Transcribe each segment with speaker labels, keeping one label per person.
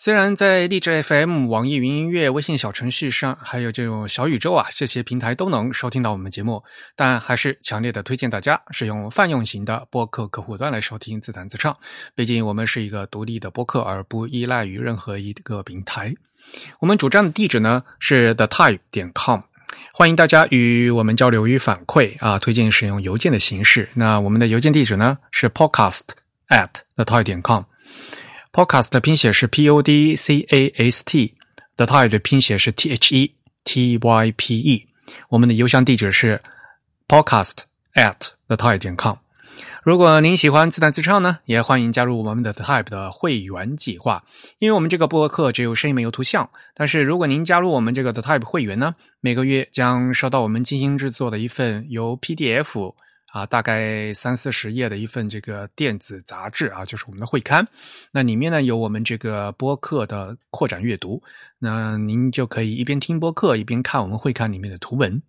Speaker 1: 虽然在荔枝 FM、网易云音乐、微信小程序上，还有这种小宇宙啊这些平台都能收听到我们节目，但还是强烈的推荐大家使用泛用型的播客客户端来收听自弹自唱。毕竟我们是一个独立的播客，而不依赖于任何一个平台。我们主站的地址呢是 the type 点 com，欢迎大家与我们交流与反馈啊，推荐使用邮件的形式。那我们的邮件地址呢是 podcast at the type 点 com。Podcast 的拼写是 P O D C A S T，The Type 的拼写是 T H E T Y P E。我们的邮箱地址是 podcast at the type 点 com。如果您喜欢自弹自唱呢，也欢迎加入我们的 The Type 的会员计划。因为我们这个播客只有声音没有图像，但是如果您加入我们这个 The Type 会员呢，每个月将收到我们精心制作的一份由 PDF。啊，大概三四十页的一份这个电子杂志啊，就是我们的会刊。那里面呢有我们这个播客的扩展阅读，那您就可以一边听播客一边看我们会刊里面的图文。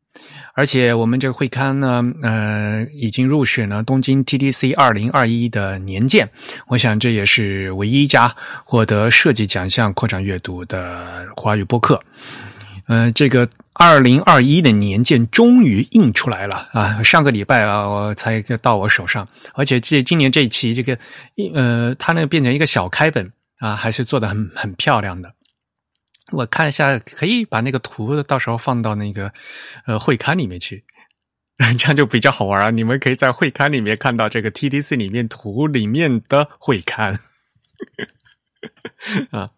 Speaker 1: 而且我们这个会刊呢，呃，已经入选了东京 TDC 二零二一的年鉴。我想这也是唯一一家获得设计奖项扩展阅读的华语播客。嗯，这个二零二一的年鉴终于印出来了啊！上个礼拜啊，我才到我手上，而且这今年这一期这个印，呃，它那个变成一个小开本啊，还是做的很很漂亮的。我看一下，可以把那个图到时候放到那个呃会刊里面去，这样就比较好玩啊！你们可以在会刊里面看到这个 TDC 里面图里面的会刊。啊，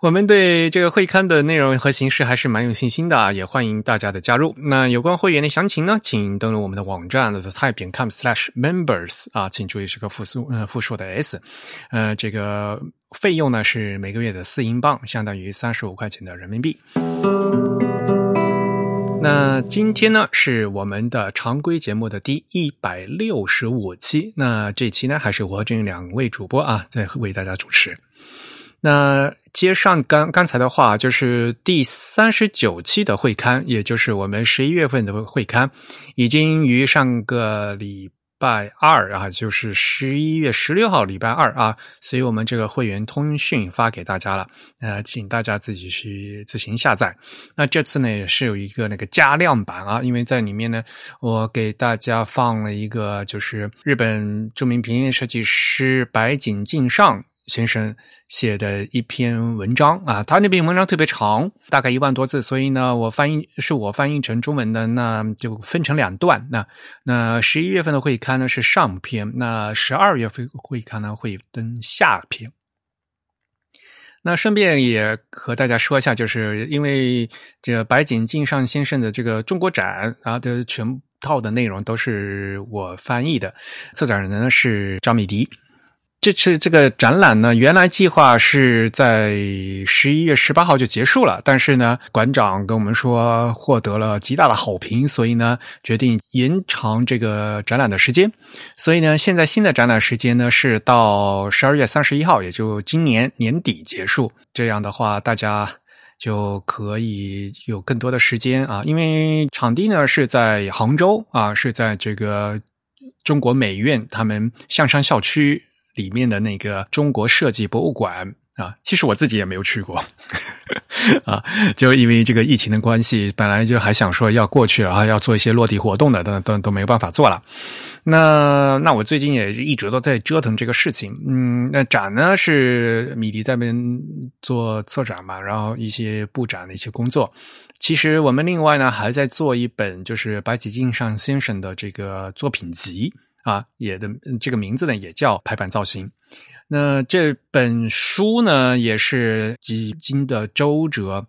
Speaker 1: 我们对这个会刊的内容和形式还是蛮有信心的啊，也欢迎大家的加入。那有关会员的详情呢，请登录我们的网站 the type com slash members 啊，请注意是个复数呃复数的 s，呃，这个费用呢是每个月的四英镑，相当于三十五块钱的人民币。那今天呢是我们的常规节目的第一百六十五期。那这期呢还是我这两位主播啊在为大家主持。那接上刚刚才的话，就是第三十九期的会刊，也就是我们十一月份的会刊，已经于上个礼。拜二啊，就是十一月十六号礼拜二啊，所以我们这个会员通讯发给大家了，呃，请大家自己去自行下载。那这次呢也是有一个那个加量版啊，因为在里面呢，我给大家放了一个就是日本著名平面设计师白井敬上。先生写的一篇文章啊，他那篇文章特别长，大概一万多字，所以呢，我翻译是我翻译成中文的，那就分成两段。那那十一月份的会刊呢是上篇，那十二月份会刊呢会登下篇。那顺便也和大家说一下，就是因为这白井敬上先生的这个中国展啊的全套的内容都是我翻译的，策展人呢是张米迪。这次这个展览呢，原来计划是在十一月十八号就结束了，但是呢，馆长跟我们说获得了极大的好评，所以呢，决定延长这个展览的时间。所以呢，现在新的展览时间呢是到十二月三十一号，也就今年年底结束。这样的话，大家就可以有更多的时间啊，因为场地呢是在杭州啊，是在这个中国美院他们象山校区。里面的那个中国设计博物馆啊，其实我自己也没有去过 啊，就因为这个疫情的关系，本来就还想说要过去，然后要做一些落地活动的，都都都没有办法做了。那那我最近也一直都在折腾这个事情。嗯，那展呢是米迪在那边做策展嘛，然后一些布展的一些工作。其实我们另外呢还在做一本，就是白井敬上先生的这个作品集。啊，也的这个名字呢也叫排版造型。那这本书呢也是几经的周折。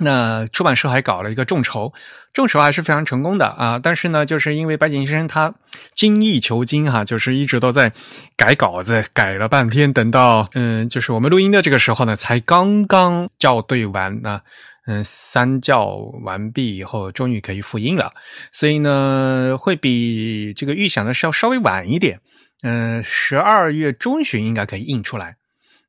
Speaker 1: 那出版社还搞了一个众筹，众筹还是非常成功的啊。但是呢，就是因为白景先生他精益求精哈，就是一直都在改稿子，改了半天，等到嗯，就是我们录音的这个时候呢，才刚刚校对完啊。嗯，三教完毕以后，终于可以复印了，所以呢，会比这个预想的是要稍微晚一点。嗯，十二月中旬应该可以印出来。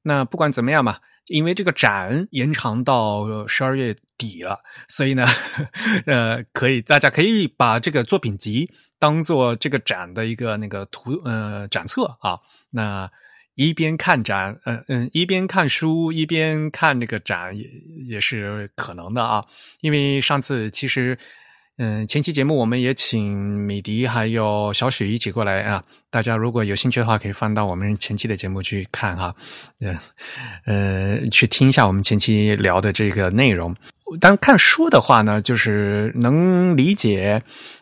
Speaker 1: 那不管怎么样嘛，因为这个展延长到十二月底了，所以呢，呃，可以大家可以把这个作品集当做这个展的一个那个图呃展册啊。那一边看展，嗯嗯，一边看书，一边看那个展，也也是可能的啊。因为上次其实，嗯，前期节目我们也请米迪还有小许一起过来啊。大家如果有兴趣的话，可以翻到我们前期的节目去看哈，呃呃，去听一下我们前期聊的这个内容。但看书的话呢，就是能理解，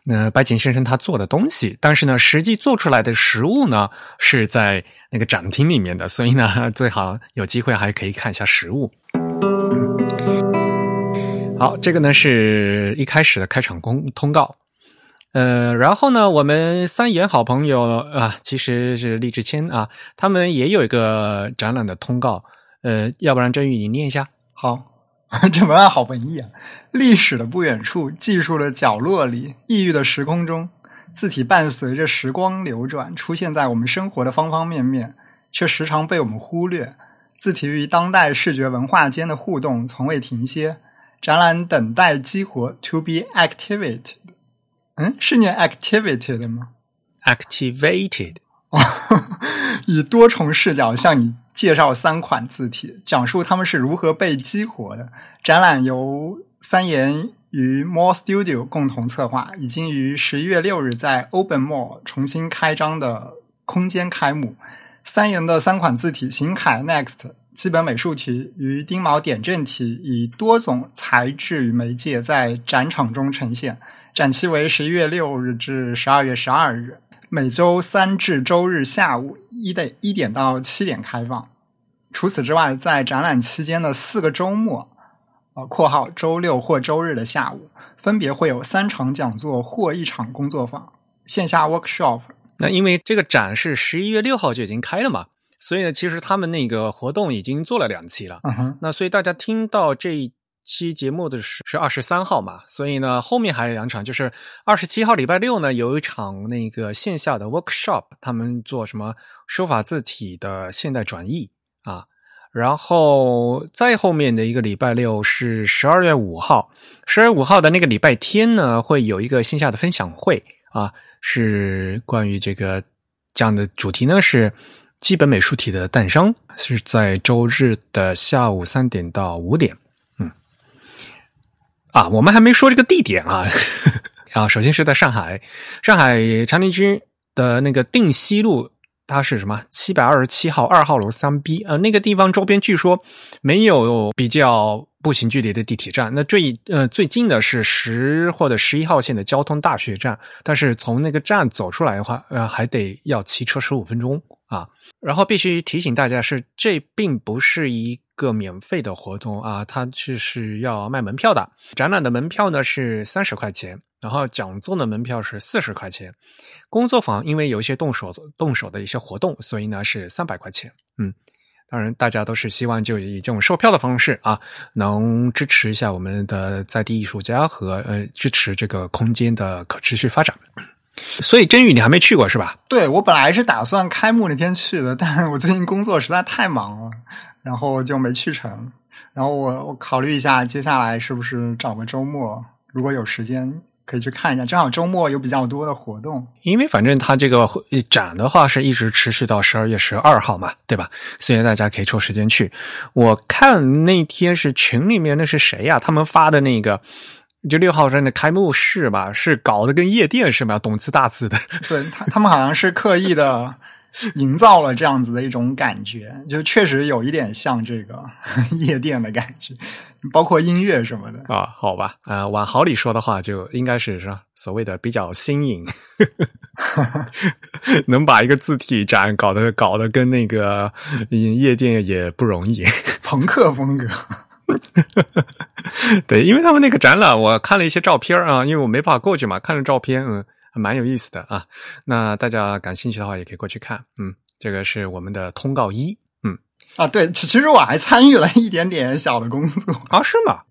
Speaker 1: 呃，白井先生他做的东西，但是呢，实际做出来的实物呢是在那个展厅里面的，所以呢，最好有机会还可以看一下实物。好，这个呢是一开始的开场公通告，呃，然后呢，我们三言好朋友啊，其实是励志谦啊，他们也有一个展览的通告，呃，要不然真宇你念一下，
Speaker 2: 好。这文案好文艺啊！历史的不远处，技术的角落里，异域的时空中，字体伴随着时光流转，出现在我们生活的方方面面，却时常被我们忽略。字体与当代视觉文化间的互动从未停歇。展览等待激活，to be activated。嗯，是念 activated 吗
Speaker 1: ？activated。
Speaker 2: 以多重视角向你。介绍三款字体，讲述它们是如何被激活的。展览由三言与 More Studio 共同策划，已经于十一月六日在 Open Mall 重新开张的空间开幕。三言的三款字体行楷 Next 基本美术体与丁卯点阵体以多种材质与媒介在展场中呈现。展期为十一月六日至十二月十二日。每周三至周日下午一点一点到七点开放。除此之外，在展览期间的四个周末（呃，括号周六或周日的下午），分别会有三场讲座或一场工作坊、线下 workshop。
Speaker 1: 那因为这个展是十一月六号就已经开了嘛，所以呢，其实他们那个活动已经做了两期了。
Speaker 2: 嗯哼。
Speaker 1: 那所以大家听到这一。期节目的是是二十三号嘛，所以呢，后面还有两场，就是二十七号礼拜六呢，有一场那个线下的 workshop，他们做什么书法字体的现代转译啊，然后再后面的一个礼拜六是十二月五号，十二月五号的那个礼拜天呢，会有一个线下的分享会啊，是关于这个这样的主题呢，是基本美术体的诞生，是在周日的下午三点到五点。啊，我们还没说这个地点啊！啊，首先是在上海，上海长宁区的那个定西路，它是什么？七百二十七号二号楼三 B 呃，那个地方周边据说没有比较步行距离的地铁站。那最呃最近的是十或者十一号线的交通大学站，但是从那个站走出来的话，呃，还得要骑车十五分钟啊。然后必须提醒大家是，这并不是一。个免费的活动啊，它是是要卖门票的。展览的门票呢是三十块钱，然后讲座的门票是四十块钱。工作坊因为有一些动手动手的一些活动，所以呢是三百块钱。嗯，当然大家都是希望就以这种售票的方式啊，能支持一下我们的在地艺术家和呃支持这个空间的可持续发展。所以真宇你还没去过是吧？
Speaker 2: 对我本来是打算开幕那天去的，但我最近工作实在太忙了。然后就没去成，然后我我考虑一下，接下来是不是找个周末，如果有时间可以去看一下。正好周末有比较多的活动，
Speaker 1: 因为反正它这个展的话是一直持续到十二月十二号嘛，对吧？所以大家可以抽时间去。我看那天是群里面那是谁呀？他们发的那个就六号站的开幕式吧，是搞得跟夜店似的，动次大次的。
Speaker 2: 对他，他们好像是刻意的。营造了这样子的一种感觉，就确实有一点像这个 夜店的感觉，包括音乐什么的
Speaker 1: 啊。好吧，呃，往好里说的话，就应该是是所谓的比较新颖，能把一个字体展搞得搞得跟那个夜店也不容易，
Speaker 2: 朋克风格。
Speaker 1: 对，因为他们那个展览，我看了一些照片啊，因为我没办法过去嘛，看了照片，嗯。蛮有意思的啊，那大家感兴趣的话也可以过去看。嗯，这个是我们的通告一。嗯，
Speaker 2: 啊，对，其实我还参与了一点点小的工作
Speaker 1: 啊，是吗？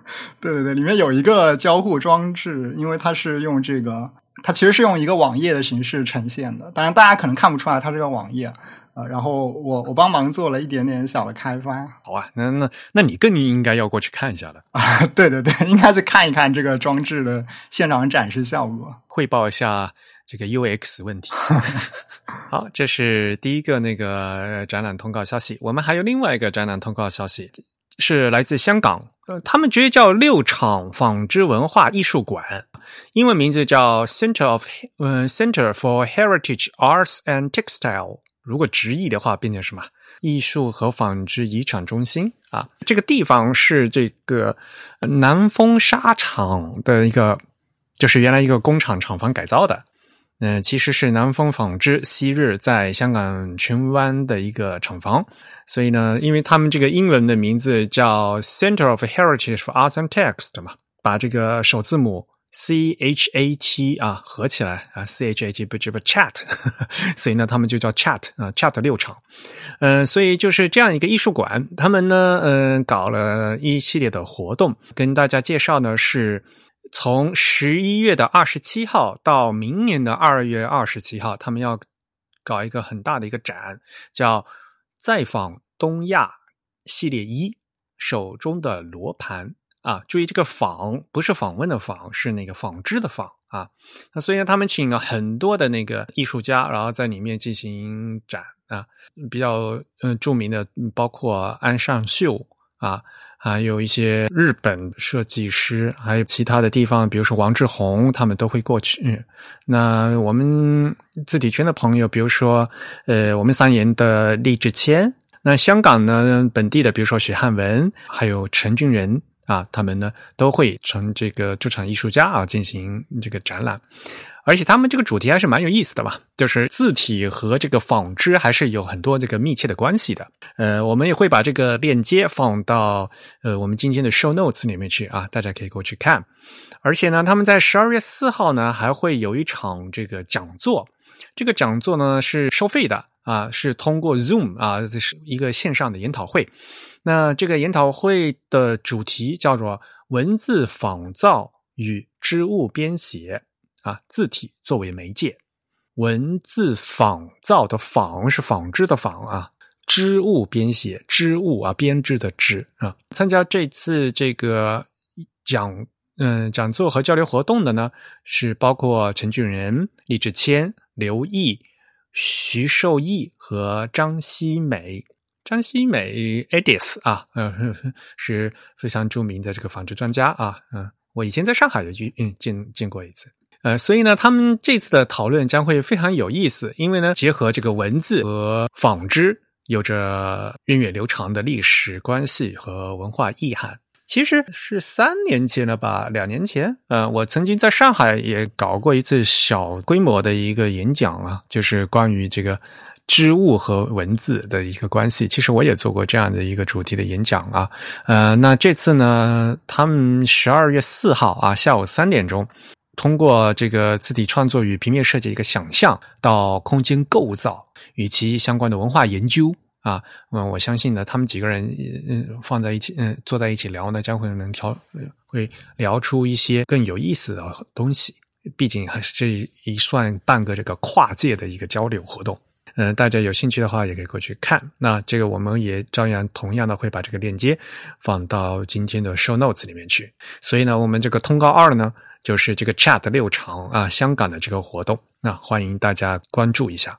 Speaker 2: 对对对，里面有一个交互装置，因为它是用这个，它其实是用一个网页的形式呈现的。当然，大家可能看不出来它是个网页，呃，然后我我帮忙做了一点点小的开发。
Speaker 1: 好啊，那那那你更应该要过去看一下了
Speaker 2: 啊！对对对，应该去看一看这个装置的现场展示效果，
Speaker 1: 汇报一下这个 UX 问题。好，这是第一个那个展览通告消息。我们还有另外一个展览通告消息。是来自香港，呃，他们直接叫六厂纺织文化艺术馆，英文名字叫 Center of 嗯 Center for Heritage Arts and Textile。如果直译的话，变成什么？艺术和纺织遗产中心啊？这个地方是这个南丰纱厂的一个，就是原来一个工厂厂房改造的。嗯，其实是南丰纺织昔日在香港荃湾的一个厂房，所以呢，因为他们这个英文的名字叫 Center of Heritage for Arts and Text 嘛，把这个首字母 C H A T 啊合起来啊，C H A T 不这不 Chat，所以呢，他们就叫 Chat 啊，Chat 六厂，嗯，所以就是这样一个艺术馆，他们呢，嗯，搞了一系列的活动，跟大家介绍呢是。从十一月的二十七号到明年的二月二十七号，他们要搞一个很大的一个展，叫“再访东亚”系列一，手中的罗盘啊，注意这个“访”不是访问的“访”，是那个纺织的“纺”啊。那所以呢，他们请了很多的那个艺术家，然后在里面进行展啊，比较嗯著名的包括安尚秀啊。还有一些日本设计师，还有其他的地方，比如说王志宏，他们都会过去。那我们字体圈的朋友，比如说呃，我们三言的李志谦，那香港呢本地的，比如说许汉文，还有陈俊仁啊，他们呢都会成这个驻场艺术家啊，进行这个展览。而且他们这个主题还是蛮有意思的吧，就是字体和这个纺织还是有很多这个密切的关系的。呃，我们也会把这个链接放到呃我们今天的 show notes 里面去啊，大家可以过去看。而且呢，他们在十二月四号呢还会有一场这个讲座，这个讲座呢是收费的啊，是通过 Zoom 啊，这是一个线上的研讨会。那这个研讨会的主题叫做文字仿造与织物编写。啊，字体作为媒介，文字仿造的仿是纺织的纺啊，织物编写织物啊，编织的织啊。参加这次这个讲嗯讲座和交流活动的呢，是包括陈俊仁、李志谦、刘毅、徐寿义和张希美。张希美 Edis 啊，嗯，是非常著名的这个纺织专家啊，嗯，我以前在上海也去嗯见见过一次。呃，所以呢，他们这次的讨论将会非常有意思，因为呢，结合这个文字和纺织有着源远流长的历史关系和文化意涵。其实是三年前了吧，两年前，呃，我曾经在上海也搞过一次小规模的一个演讲啊，就是关于这个织物和文字的一个关系。其实我也做过这样的一个主题的演讲啊，呃，那这次呢，他们十二月四号啊，下午三点钟。通过这个字体创作与平面设计一个想象，到空间构造与其相关的文化研究啊，嗯，我相信呢，他们几个人嗯放在一起，嗯，坐在一起聊呢，将会能调会聊出一些更有意思的东西。毕竟还是这一算半个这个跨界的一个交流活动。嗯，大家有兴趣的话也可以过去看。那这个我们也照样同样的会把这个链接放到今天的 show notes 里面去。所以呢，我们这个通告二呢。就是这个 Chat 六场啊，香港的这个活动，那欢迎大家关注一下。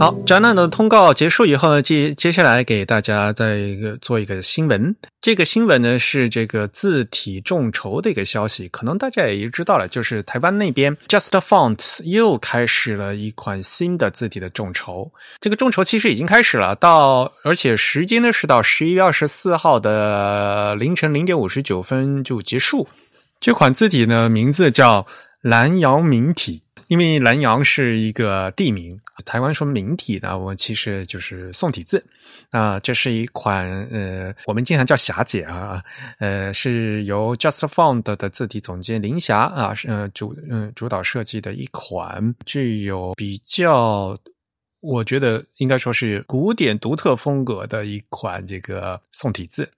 Speaker 1: 好，展览的通告结束以后呢，接接下来给大家再一个做一个新闻。这个新闻呢是这个字体众筹的一个消息，可能大家也知道了，就是台湾那边 Just Font 又开始了一款新的字体的众筹。这个众筹其实已经开始了，到而且时间呢是到十一月二十四号的凌晨零点五十九分就结束。这款字体呢名字叫蓝瑶明体。因为南阳是一个地名，台湾说明体呢，我其实就是宋体字啊。这是一款呃，我们经常叫霞姐啊，呃，是由 Just Found 的字体总监林霞啊，呃主嗯主导设计的一款具有比较，我觉得应该说是古典独特风格的一款这个宋体字。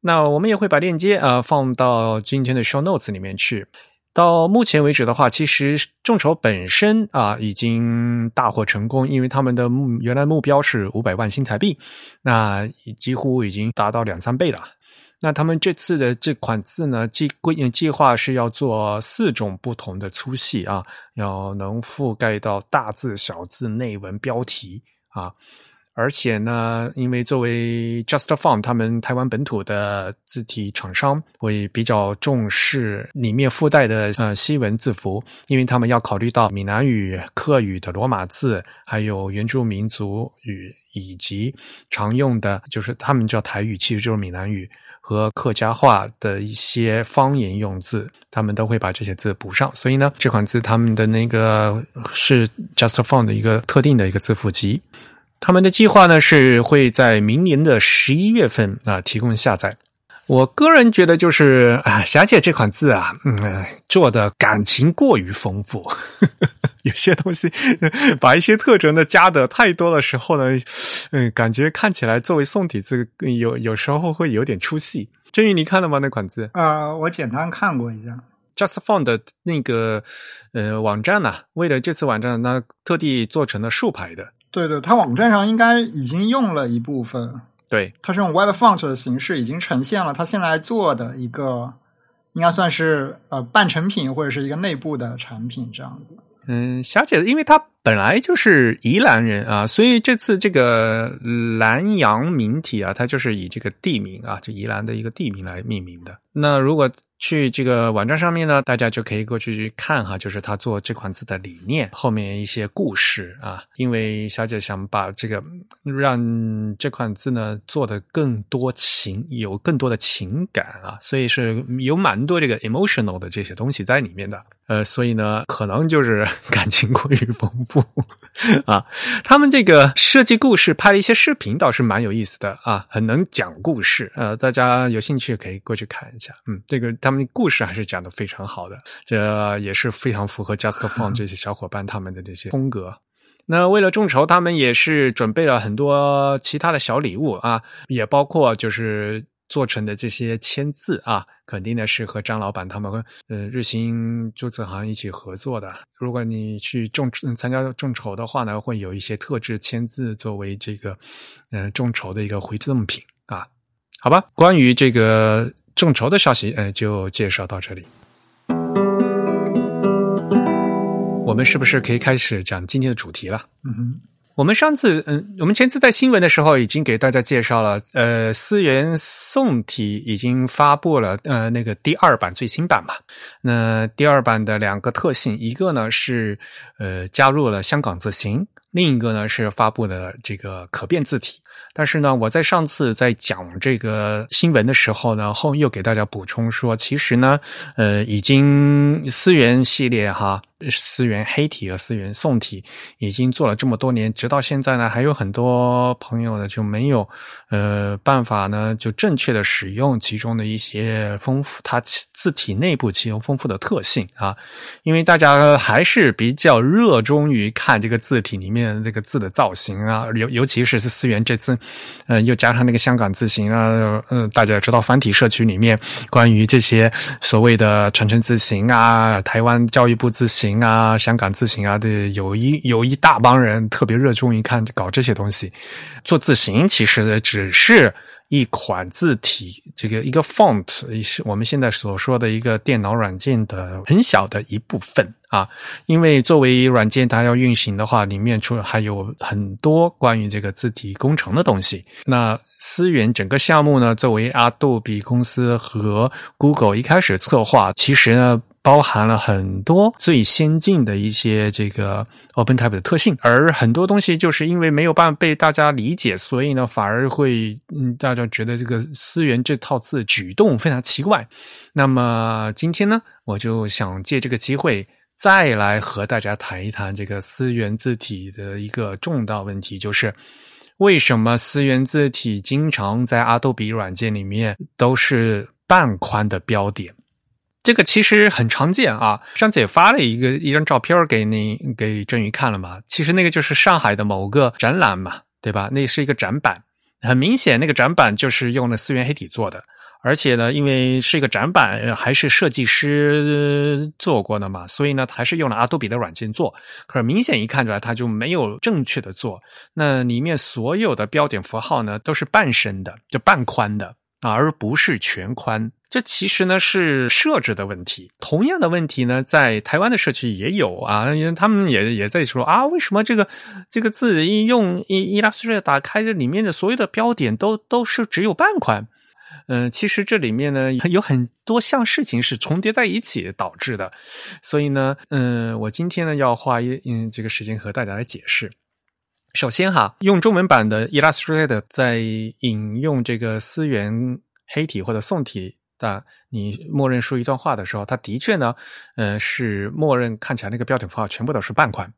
Speaker 1: 那我们也会把链接啊放到今天的 show notes 里面去。到目前为止的话，其实众筹本身啊已经大获成功，因为他们的目原来目标是五百万新台币，那几乎已经达到两三倍了。那他们这次的这款字呢，计规计划是要做四种不同的粗细啊，要能覆盖到大字、小字、内文、标题啊。而且呢，因为作为 JustFont 他们台湾本土的字体厂商，会比较重视里面附带的呃西文字符，因为他们要考虑到闽南语、客语的罗马字，还有原住民族语以及常用的，就是他们叫台语，其实就是闽南语和客家话的一些方言用字，他们都会把这些字补上。所以呢，这款字他们的那个是 JustFont 的一个特定的一个字符集。他们的计划呢是会在明年的十一月份啊提供下载。我个人觉得就是啊，霞姐这款字啊，嗯，做的感情过于丰富，有些东西把一些特征呢加的太多的时候呢，嗯，感觉看起来作为宋体字有有时候会有点出戏。振宇，你看了吗？那款字？
Speaker 2: 呃，我简单看过一下
Speaker 1: ，JustFont 的那个呃网站呢，为了这次网站，那特地做成了竖排的。
Speaker 2: 对对，它网站上应该已经用了一部分。
Speaker 1: 对，
Speaker 2: 它是用 Web Font 的形式，已经呈现了它现在做的一个，应该算是呃半成品或者是一个内部的产品这样子。
Speaker 1: 嗯，霞姐，因为她本来就是宜兰人啊，所以这次这个南阳名体啊，它就是以这个地名啊，就宜兰的一个地名来命名的。那如果去这个网站上面呢，大家就可以过去看哈，就是他做这款字的理念后面一些故事啊。因为小姐想把这个让这款字呢做的更多情，有更多的情感啊，所以是有蛮多这个 emotional 的这些东西在里面的。呃，所以呢，可能就是 感情过于丰富啊。他们这个设计故事拍了一些视频，倒是蛮有意思的啊，很能讲故事。呃，大家有兴趣可以过去看一下。嗯，这个他们故事还是讲的非常好的，这也是非常符合 Just f o n 这些小伙伴他们的这些风格。那为了众筹，他们也是准备了很多其他的小礼物啊，也包括就是。做成的这些签字啊，肯定呢是和张老板他们呃日新注册行一起合作的。如果你去众参加众筹的话呢，会有一些特制签字作为这个呃众筹的一个回赠品啊。好吧，关于这个众筹的消息，呃，就介绍到这里。我们是不是可以开始讲今天的主题了？
Speaker 2: 嗯哼。
Speaker 1: 我们上次，嗯，我们前次在新闻的时候已经给大家介绍了，呃，思源宋体已经发布了，呃，那个第二版最新版嘛。那第二版的两个特性，一个呢是，呃，加入了香港字形，另一个呢是发布了这个可变字体。但是呢，我在上次在讲这个新闻的时候呢，后又给大家补充说，其实呢，呃，已经思源系列哈，思源黑体和思源宋体已经做了这么多年，直到现在呢，还有很多朋友呢就没有呃办法呢，就正确的使用其中的一些丰富它字体内部其中丰富的特性啊，因为大家还是比较热衷于看这个字体里面这个字的造型啊，尤尤其是是思源这次。呃，又加上那个香港字形啊，嗯，大家也知道繁体社区里面关于这些所谓的传承字形啊，台湾教育部字形啊，香港字形啊的，有一有一大帮人特别热衷于看搞这些东西。做字形其实只是。一款字体，这个一个 font 是我们现在所说的一个电脑软件的很小的一部分啊。因为作为软件，它要运行的话，里面除了还有很多关于这个字体工程的东西。那思源整个项目呢，作为阿杜比公司和 Google 一开始策划，其实呢。包含了很多最先进的一些这个 OpenType 的特性，而很多东西就是因为没有办法被大家理解，所以呢，反而会嗯，大家觉得这个思源这套字举动非常奇怪。那么今天呢，我就想借这个机会再来和大家谈一谈这个思源字体的一个重大问题，就是为什么思源字体经常在阿杜比软件里面都是半宽的标点。这个其实很常见啊，上次也发了一个一张照片给你给振宇看了嘛。其实那个就是上海的某个展览嘛，对吧？那是一个展板，很明显那个展板就是用了思源黑体做的，而且呢，因为是一个展板，还是设计师做过的嘛，所以呢，还是用了阿杜比的软件做。可是明显一看出来，它就没有正确的做。那里面所有的标点符号呢，都是半深的，就半宽的啊，而不是全宽。这其实呢是设置的问题。同样的问题呢，在台湾的社区也有啊，因为他们也也在说啊，为什么这个这个字一用 Illustrator 打开，这里面的所有的标点都都是只有半宽。嗯，其实这里面呢有很多项事情是重叠在一起导致的，所以呢，嗯，我今天呢要花一嗯这个时间和大家来解释。首先哈，用中文版的 Illustrator 在引用这个思源黑体或者宋体。的你默认说一段话的时候，它的确呢，呃，是默认看起来那个标点符号全部都是半宽。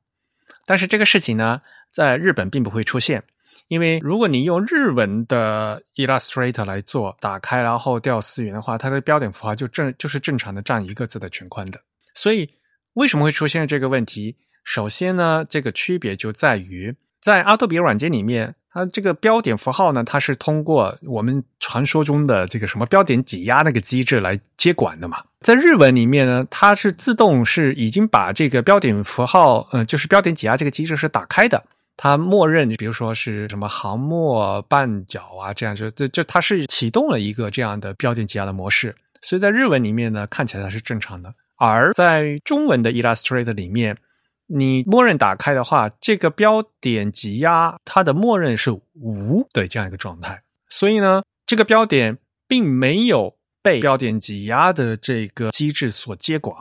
Speaker 1: 但是这个事情呢，在日本并不会出现，因为如果你用日文的 Illustrator 来做，打开然后调思源的话，它的标点符号就正就是正常的占一个字的全宽的。所以为什么会出现这个问题？首先呢，这个区别就在于在阿杜比软件里面。它这个标点符号呢，它是通过我们传说中的这个什么标点挤压那个机制来接管的嘛。在日文里面呢，它是自动是已经把这个标点符号，嗯，就是标点挤压这个机制是打开的。它默认，比如说是什么行末半角啊，这样就就就它是启动了一个这样的标点挤压的模式。所以在日文里面呢，看起来它是正常的。而在中文的 Illustrator 里面。你默认打开的话，这个标点挤压它的默认是无的这样一个状态，所以呢，这个标点并没有被标点挤压的这个机制所接管，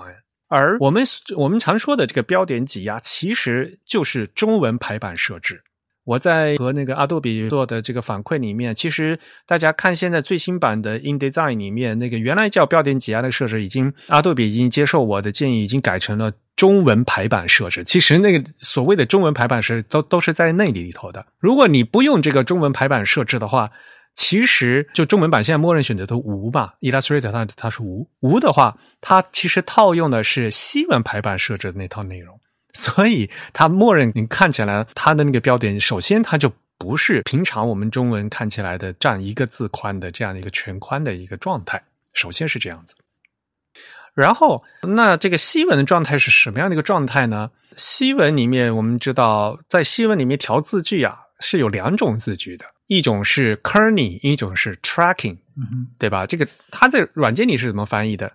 Speaker 1: 而我们我们常说的这个标点挤压，其实就是中文排版设置。我在和那个阿杜比做的这个反馈里面，其实大家看现在最新版的 InDesign 里面，那个原来叫标点挤压的设置，已经阿杜比已经接受我的建议，已经改成了中文排版设置。其实那个所谓的中文排版是都都是在那里头的。如果你不用这个中文排版设置的话，其实就中文版现在默认选择的无吧，Illustrator 它它是无无的话，它其实套用的是西文排版设置的那套内容。所以它默认你看起来它的那个标点，首先它就不是平常我们中文看起来的占一个字宽的这样的一个全宽的一个状态，首先是这样子。然后，那这个西文的状态是什么样的一个状态呢？西文里面我们知道，在西文里面调字句啊是有两种字句的，一种是 kerning，一种是 tracking，对吧？这个它在软件里是怎么翻译的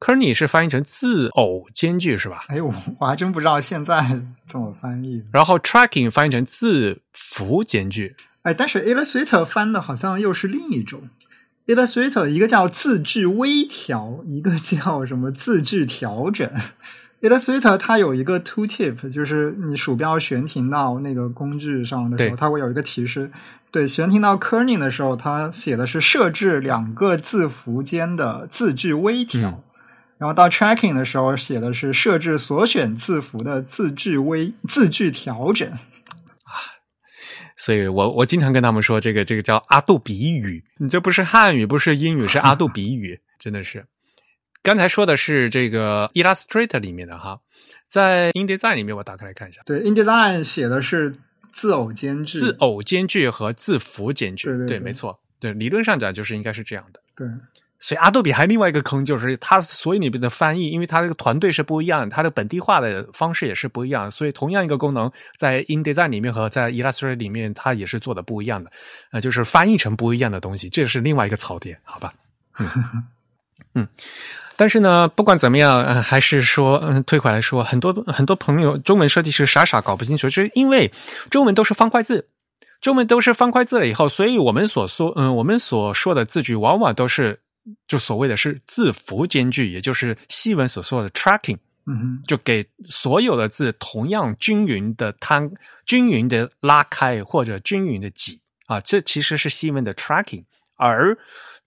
Speaker 1: ？Kerning 是翻译成字偶间距是吧？
Speaker 2: 哎，我我还真不知道现在怎么翻译。
Speaker 1: 然后 Tracking 翻译成字符间距。
Speaker 2: 哎，但是 Illustrator 翻的好像又是另一种。Illustrator 一个叫字距微调，一个叫什么字距调整。Illustrator 它有一个 Tooltip，就是你鼠标悬停到那个工具上的时候，它会有一个提示。对，悬停到 Kerning 的时候，他写的是设置两个字符间的字距微调。然后到 tracking 的时候写的是设置所选字符的字距微字距调整啊，
Speaker 1: 所以我我经常跟他们说这个这个叫阿杜比语，你这不是汉语，不是英语，是阿杜比语，真的是。刚才说的是这个 Illustrator 里面的哈，在 InDesign 里面我打开来看一下，
Speaker 2: 对，InDesign 写的是字偶间距，
Speaker 1: 字偶间距和字符间距，
Speaker 2: 对对，
Speaker 1: 没错，对，理论上讲就是应该是这样的，
Speaker 2: 对。
Speaker 1: 所以阿杜比还另外一个坑，就是它所以里面的翻译，因为它这个团队是不一样，它的本地化的方式也是不一样，所以同样一个功能在 InDesign 里面和在 Illustrator 里面，它也是做的不一样的，呃，就是翻译成不一样的东西，这是另外一个槽点，好吧？嗯，但是呢，不管怎么样，呃、还是说，嗯，退回来说，很多很多朋友中文设计师傻傻搞不清楚，就是因为中文都是方块字，中文都是方块字了以后，所以我们所说，嗯，我们所说的字句往往都是。就所谓的是字符间距，也就是西文所说的 tracking，
Speaker 2: 嗯，
Speaker 1: 就给所有的字同样均匀的摊、均匀的拉开或者均匀的挤啊，这其实是西文的 tracking。而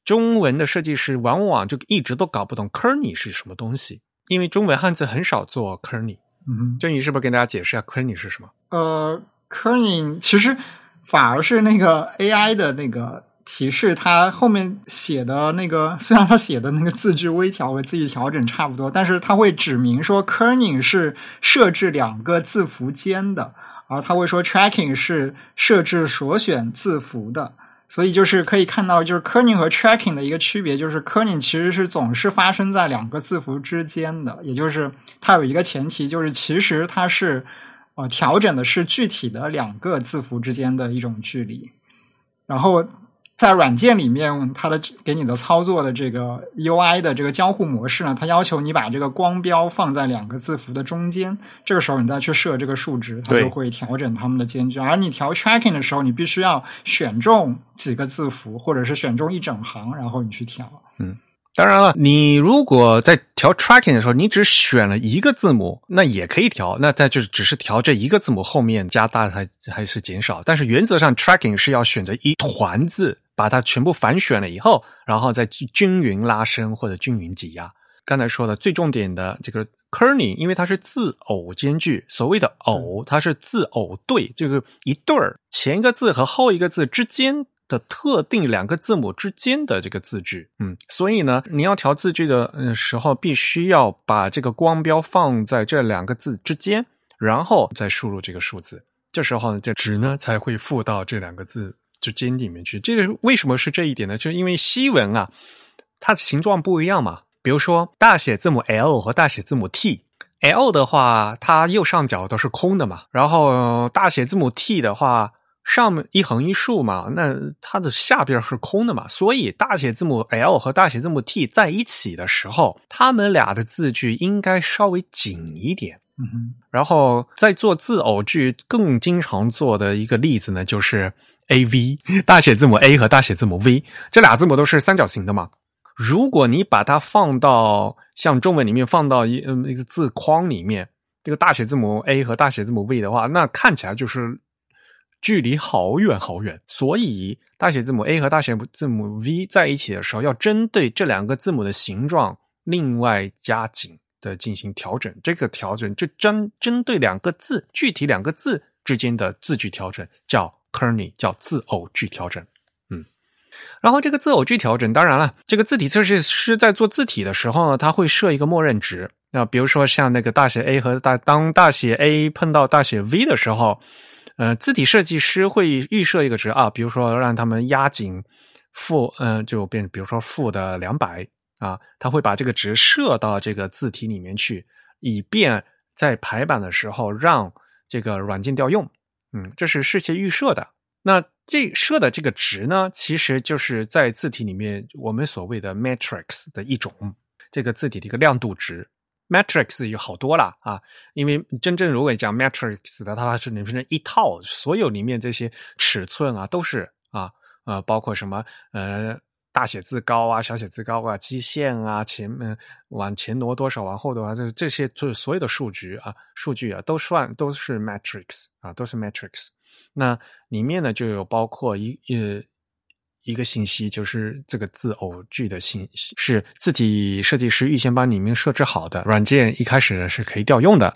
Speaker 1: 中文的设计师往往就一直都搞不懂 kerning 是什么东西，因为中文汉字很少做 kerning。
Speaker 2: 嗯，
Speaker 1: 郑宇是不是跟大家解释一下 kerning 是什么？
Speaker 2: 呃，kerning 其实反而是那个 AI 的那个。提示它后面写的那个，虽然它写的那个字距微调和字距调整差不多，但是它会指明说 kerning 是设置两个字符间的，而它会说 tracking 是设置所选字符的。所以就是可以看到，就是 kerning 和 tracking 的一个区别，就是 kerning 其实是总是发生在两个字符之间的，也就是它有一个前提，就是其实它是呃调整的是具体的两个字符之间的一种距离，然后。在软件里面，它的给你的操作的这个 UI 的这个交互模式呢，它要求你把这个光标放在两个字符的中间，这个时候你再去设这个数值，它就会调整它们的间距。而你调 tracking 的时候，你必须要选中几个字符，或者是选中一整行，然后你去调。
Speaker 1: 嗯，当然了，你如果在调 tracking 的时候，你只选了一个字母，那也可以调。那在就是只是调这一个字母后面加大还还是减少，但是原则上 tracking 是要选择一团字。把它全部反选了以后，然后再均匀拉伸或者均匀挤压。刚才说的最重点的这个 kerny，因为它是字偶间距，所谓的偶，它是字偶对，这个一对儿前一个字和后一个字之间的特定两个字母之间的这个字距。嗯，所以呢，你要调字距的时候，必须要把这个光标放在这两个字之间，然后再输入这个数字。这时候呢，这值呢才会附到这两个字。之间里面去，这个为什么是这一点呢？就是因为西文啊，它的形状不一样嘛。比如说大写字母 L 和大写字母 T，L 的话，它右上角都是空的嘛。然后大写字母 T 的话，上面一横一竖嘛，那它的下边是空的嘛。所以大写字母 L 和大写字母 T 在一起的时候，它们俩的字距应该稍微紧一点。
Speaker 2: 嗯哼。
Speaker 1: 然后在做字偶句更经常做的一个例子呢，就是。A V 大写字母 A 和大写字母 V 这俩字母都是三角形的嘛？如果你把它放到像中文里面放到一嗯一个字框里面，这个大写字母 A 和大写字母 V 的话，那看起来就是距离好远好远。所以大写字母 A 和大写字母 V 在一起的时候，要针对这两个字母的形状另外加紧的进行调整。这个调整就针针对两个字具体两个字之间的字距调整叫。Kerning 叫字偶距调整，嗯，然后这个字偶距调整，当然了，这个字体测试师在做字体的时候呢，他会设一个默认值。那比如说像那个大写 A 和大当大写 A 碰到大写 V 的时候，呃，字体设计师会预设一个值啊，比如说让他们压紧负，嗯，就变，比如说负的两百啊，他会把这个值设到这个字体里面去，以便在排版的时候让这个软件调用。嗯，这是事先预设的。那这设的这个值呢，其实就是在字体里面我们所谓的 matrix 的一种，这个字体的一个亮度值。matrix 有好多了啊，因为真正如果讲 matrix 的，它是里面一套，所有里面这些尺寸啊，都是啊呃，包括什么呃。大写字高啊，小写字高啊，基线啊，前面往前挪多少，往后挪，这这些就是所有的数据啊，数据啊，都算都是 matrix 啊，都是 matrix。那里面呢，就有包括一呃一个信息，就是这个字偶句的信息，是字体设计师预先帮里面设置好的，软件一开始是可以调用的。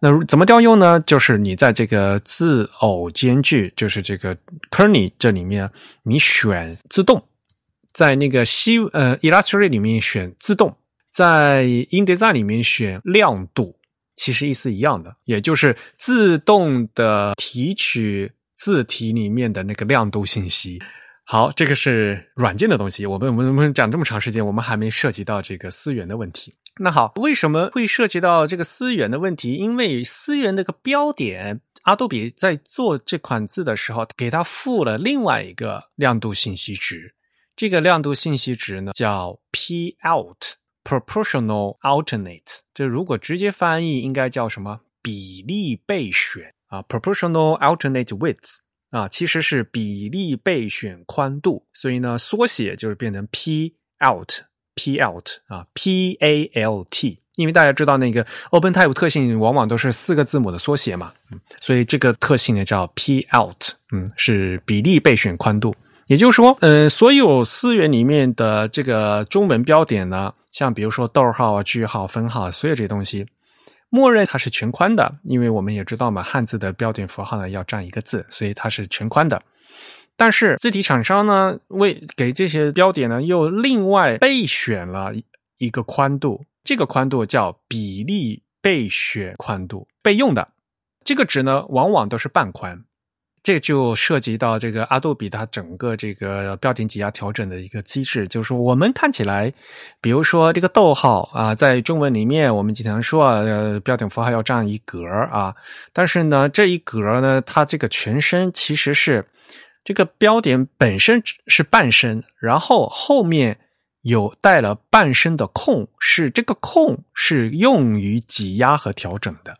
Speaker 1: 那怎么调用呢？就是你在这个字偶间距，就是这个 kerning 这里面，你选自动。在那个西呃 Illustrator 里面选自动，在 InDesign 里面选亮度，其实意思一样的，也就是自动的提取字体里面的那个亮度信息。好，这个是软件的东西。我们我们我们讲这么长时间，我们还没涉及到这个思源的问题。那好，为什么会涉及到这个思源的问题？因为思源那个标点，阿杜比在做这款字的时候，给它附了另外一个亮度信息值。这个亮度信息值呢叫 p out proportional alternate，这如果直接翻译应该叫什么？比例备选啊，proportional alternate width 啊，其实是比例备选宽度，所以呢缩写就是变成 p out p out 啊，p a l t，因为大家知道那个 OpenType 特性往往都是四个字母的缩写嘛，嗯，所以这个特性呢叫 p out，嗯，是比例备选宽度。也就是说，呃，所有思源里面的这个中文标点呢，像比如说逗号啊、句号、分号，所有这些东西，默认它是全宽的，因为我们也知道嘛，汉字的标点符号呢要占一个字，所以它是全宽的。但是字体厂商呢，为给这些标点呢又另外备选了一个宽度，这个宽度叫比例备选宽度，备用的这个值呢，往往都是半宽。这就涉及到这个阿杜比它整个这个标点挤压调整的一个机制，就是我们看起来，比如说这个逗号啊，在中文里面我们经常说啊，呃，标点符号要占一格啊，但是呢，这一格呢，它这个全身其实是这个标点本身是半身，然后后面有带了半身的空，是这个空是用于挤压和调整的。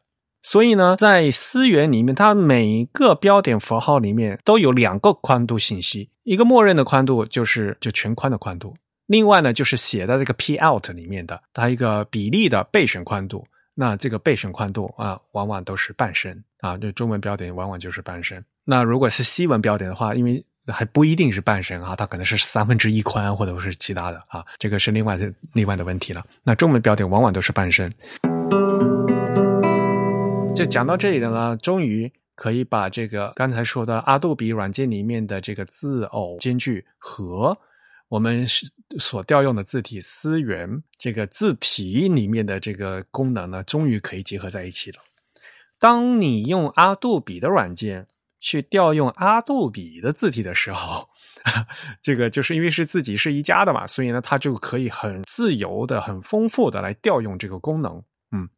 Speaker 1: 所以呢，在思源里面，它每个标点符号里面都有两个宽度信息，一个默认的宽度就是就全宽的宽度，另外呢就是写在这个 p out 里面的它一个比例的备选宽度。那这个备选宽度啊，往往都是半身啊，这中文标点往往就是半身。那如果是西文标点的话，因为还不一定是半身啊，它可能是三分之一宽或者是其他的啊，这个是另外的另外的问题了。那中文标点往往都是半身。就讲到这里的呢，终于可以把这个刚才说的阿杜比软件里面的这个字偶间距和我们所调用的字体思源这个字体里面的这个功能呢，终于可以结合在一起了。当你用阿杜比的软件去调用阿杜比的字体的时候，这个就是因为是自己是一家的嘛，所以呢，它就可以很自由的、很丰富的来调用这个功能。嗯，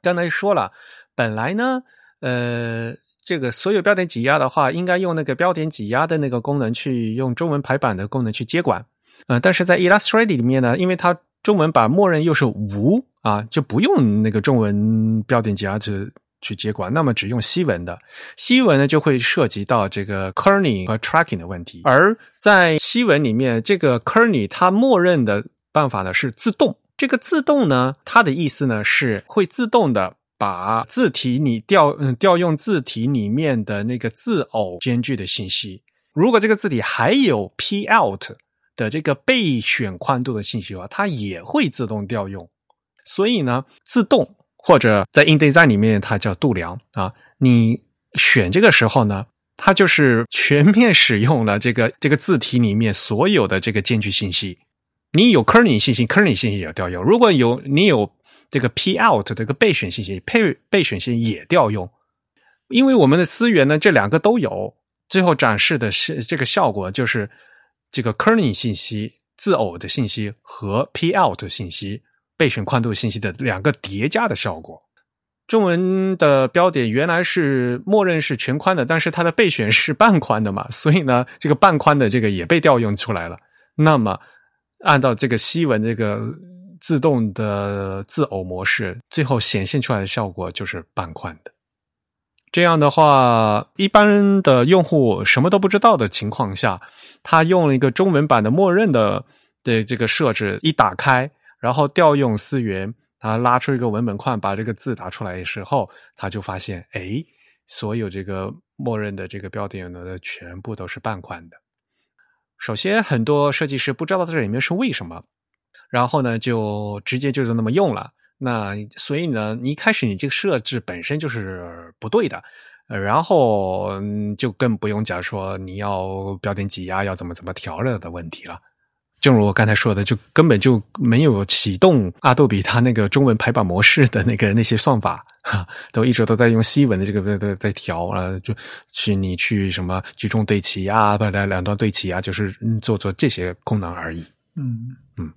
Speaker 1: 刚才说了。本来呢，呃，这个所有标点挤压的话，应该用那个标点挤压的那个功能去用中文排版的功能去接管，呃，但是在 Illustrator 里面呢，因为它中文版默认又是无啊，就不用那个中文标点挤压去去接管，那么只用西文的，西文呢就会涉及到这个 kerning 和 tracking 的问题，而在西文里面，这个 kerning 它默认的办法呢是自动，这个自动呢，它的意思呢是会自动的。把字体你调嗯调用字体里面的那个字偶间距的信息，如果这个字体还有 p out 的这个备选宽度的信息的话，它也会自动调用。所以呢，自动或者在 InDesign 里面它叫度量啊，你选这个时候呢，它就是全面使用了这个这个字体里面所有的这个间距信息。你有 kerning 信息，kerning 信息也要调用。如果有你有。这个 p out 这个备选信息，备备选信息也调用，因为我们的资源呢，这两个都有，最后展示的是这个效果，就是这个 kerning 信息、字偶的信息和 p out 信息、备选宽度信息的两个叠加的效果。中文的标点原来是默认是全宽的，但是它的备选是半宽的嘛，所以呢，这个半宽的这个也被调用出来了。那么按照这个西文这个。自动的自偶模式，最后显现出来的效果就是半宽的。这样的话，一般的用户什么都不知道的情况下，他用了一个中文版的默认的的这个设置，一打开，然后调用思源，他拉出一个文本框，把这个字打出来的时候，他就发现，哎，所有这个默认的这个标点呢，全部都是半宽的。首先，很多设计师不知道这里面是为什么。然后呢，就直接就是那么用了。那所以呢，你一开始你这个设置本身就是不对的，然后就更不用讲说你要标点挤压要怎么怎么调了的问题了。正如我刚才说的，就根本就没有启动阿杜比它那个中文排版模式的那个那些算法，哈，都一直都在用西文的这个在在调啊，就去你去什么居中对齐啊，把两两段对齐啊，就是做做这些功能而已。
Speaker 2: 嗯嗯。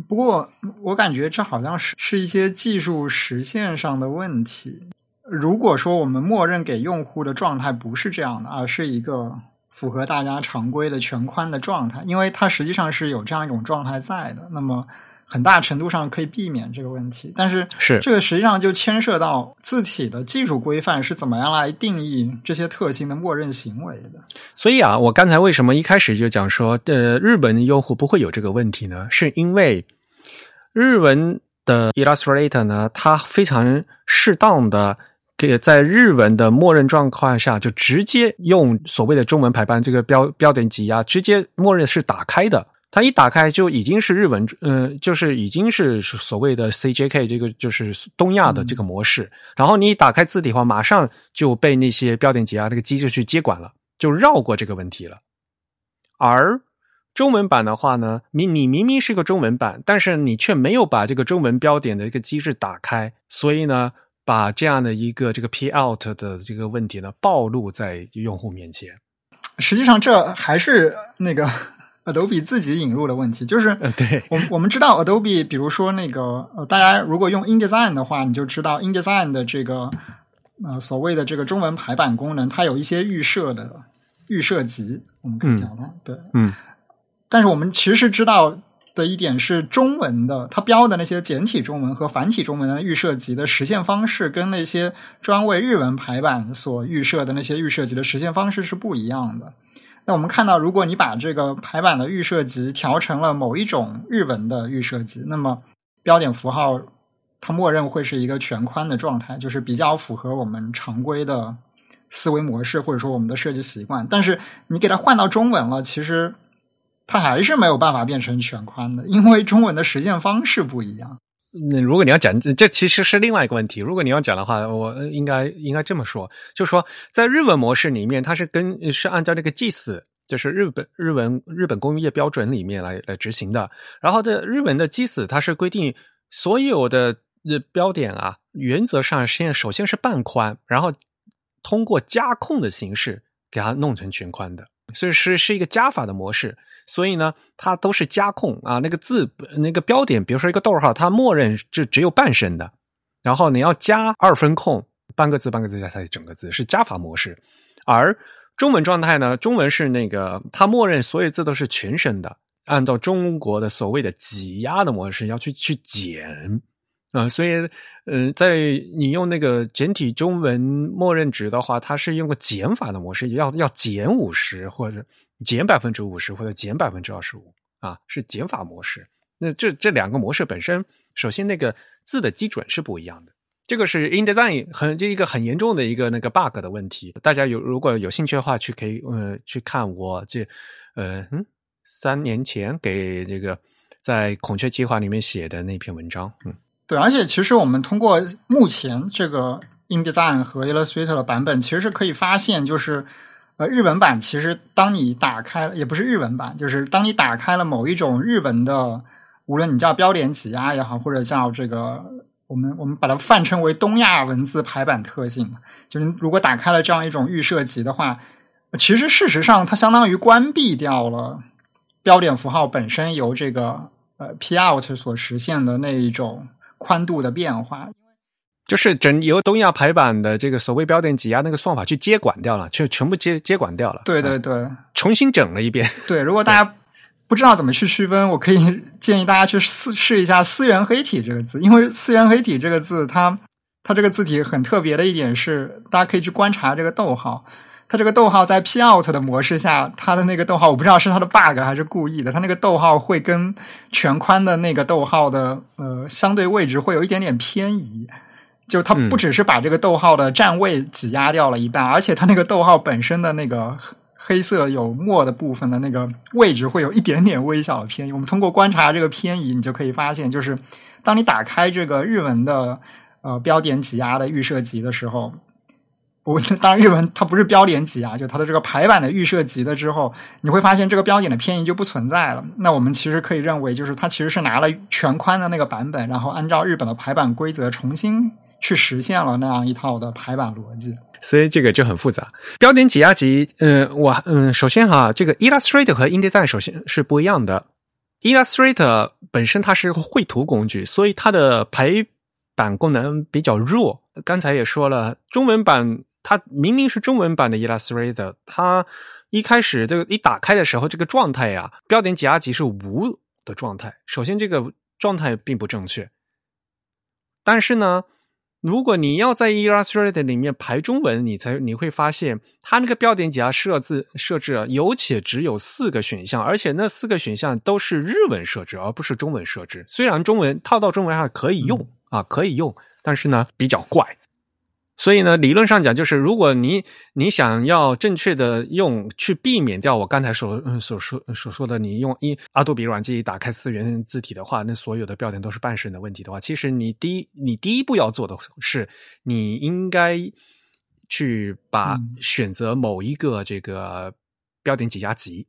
Speaker 2: 不过，我感觉这好像是是一些技术实现上的问题。如果说我们默认给用户的状态不是这样的，而是一个符合大家常规的全宽的状态，因为它实际上是有这样一种状态在的，那么很大程度上可以避免这个问题。但是，
Speaker 1: 是
Speaker 2: 这个实际上就牵涉到字体的技术规范是怎么样来定义这些特性的默认行为的。
Speaker 1: 所以啊，我刚才为什么一开始就讲说，呃，日本用户不会有这个问题呢？是因为。日文的 Illustrator 呢，它非常适当的给在日文的默认状况下，就直接用所谓的中文排版这个标标点挤压，直接默认是打开的。它一打开就已经是日文，嗯，就是已经是所谓的 CJK 这个就是东亚的这个模式。然后你一打开字体的话，马上就被那些标点挤压这个机制去接管了，就绕过这个问题了。而中文版的话呢，你你明明是个中文版，但是你却没有把这个中文标点的一个机制打开，所以呢，把这样的一个这个 P out 的这个问题呢暴露在用户面前？
Speaker 2: 实际上，这还是那个 Adobe 自己引入的问题，就是
Speaker 1: 对
Speaker 2: 我我们知道 Adobe，比如说那个呃，大家如果用 InDesign 的话，你就知道 InDesign 的这个呃所谓的这个中文排版功能，它有一些预设的预设级，我们可以讲它对，
Speaker 1: 嗯。
Speaker 2: 但是我们其实知道。的一点是中文的，它标的那些简体中文和繁体中文的预设级的实现方式，跟那些专为日文排版所预设的那些预设级的实现方式是不一样的。那我们看到，如果你把这个排版的预设级调成了某一种日文的预设级，那么标点符号它默认会是一个全宽的状态，就是比较符合我们常规的思维模式或者说我们的设计习惯。但是你给它换到中文了，其实。它还是没有办法变成全宽的，因为中文的实现方式不一样。
Speaker 1: 那如果你要讲，这其实是另外一个问题。如果你要讲的话，我应该应该这么说，就是说，在日文模式里面，它是跟是按照那个 GIS，就是日本日文日本工业标准里面来来执行的。然后这日文的 GIS，它是规定所有的标点啊，原则上先首先是半宽，然后通过加控的形式给它弄成全宽的，所以是是一个加法的模式。所以呢，它都是加控啊，那个字那个标点，比如说一个逗号，它默认就只有半声的，然后你要加二分控，半个字半个字加才整个字，是加法模式。而中文状态呢，中文是那个它默认所有字都是全声的，按照中国的所谓的挤压的模式要去去减啊，所以嗯，在你用那个简体中文默认值的话，它是用个减法的模式，要要减五十或者。减百分之五十或者减百分之二十五啊，是减法模式。那这这两个模式本身，首先那个字的基准是不一样的。这个是 InDesign 很这一个很严重的一个那个 bug 的问题。大家有如果有兴趣的话，去可以呃去看我这呃嗯三年前给这个在孔雀计划里面写的那篇文章。嗯，
Speaker 2: 对，而且其实我们通过目前这个 InDesign 和 Illustrator 的版本，其实是可以发现就是。呃，日文版其实当你打开了，也不是日文版，就是当你打开了某一种日文的，无论你叫标点挤压也好，或者叫这个我们我们把它泛称为东亚文字排版特性，就是如果打开了这样一种预设级的话，其实事实上它相当于关闭掉了标点符号本身由这个呃 P out 所实现的那一种宽度的变化。
Speaker 1: 就是整由东亚排版的这个所谓标点挤压那个算法去接管掉了，就全部接接管掉了。
Speaker 2: 对对对，
Speaker 1: 重新整了一遍。
Speaker 2: 对，如果大家不知道怎么去区分，我可以建议大家去试试一下“思源黑体”这个字，因为“思源黑体”这个字，它它这个字体很特别的一点是，大家可以去观察这个逗号。它这个逗号在 P out 的模式下，它的那个逗号，我不知道是它的 bug 还是故意的，它那个逗号会跟全宽的那个逗号的呃相对位置会有一点点偏移。就它不只是把这个逗号的占位挤压掉了一半，而且它那个逗号本身的那个 黑色有墨的部分的那个位置会有一点点微小的偏移。我们通过观察这个偏移，你就可以发现，就是当你打开这个日文的呃标点挤压的预设级的时候，我当然日文它不是标点挤压，就它的这个排版的预设级的之后，你会发现这个标点的偏移就不存在了。那我们其实可以认为，就是它其实是拿了全宽的那个版本，然后按照日本的排版规则重新。去实现了那样一套的排版逻辑，
Speaker 1: 所以这个就很复杂。标点挤压级，嗯，我嗯，首先哈，这个 Illustrator 和 InDesign 首先是不一样的。Illustrator 本身它是绘图工具，所以它的排版功能比较弱。刚才也说了，中文版它明明是中文版的 Illustrator，它一开始这个一打开的时候，这个状态呀，标点挤压级是无的状态。首先，这个状态并不正确，但是呢。如果你要在 Illustrator 里面排中文，你才你会发现，它那个标点几何设置设置有且只有四个选项，而且那四个选项都是日文设置，而不是中文设置。虽然中文套到中文上可以用啊，可以用，但是呢比较怪。所以呢，理论上讲，就是如果你你想要正确的用，去避免掉我刚才所所说所说的，你用一阿杜比软件打开四元字体的话，那所有的标点都是半神的问题的话，其实你第一你第一步要做的是，你应该去把选择某一个这个标点挤压级，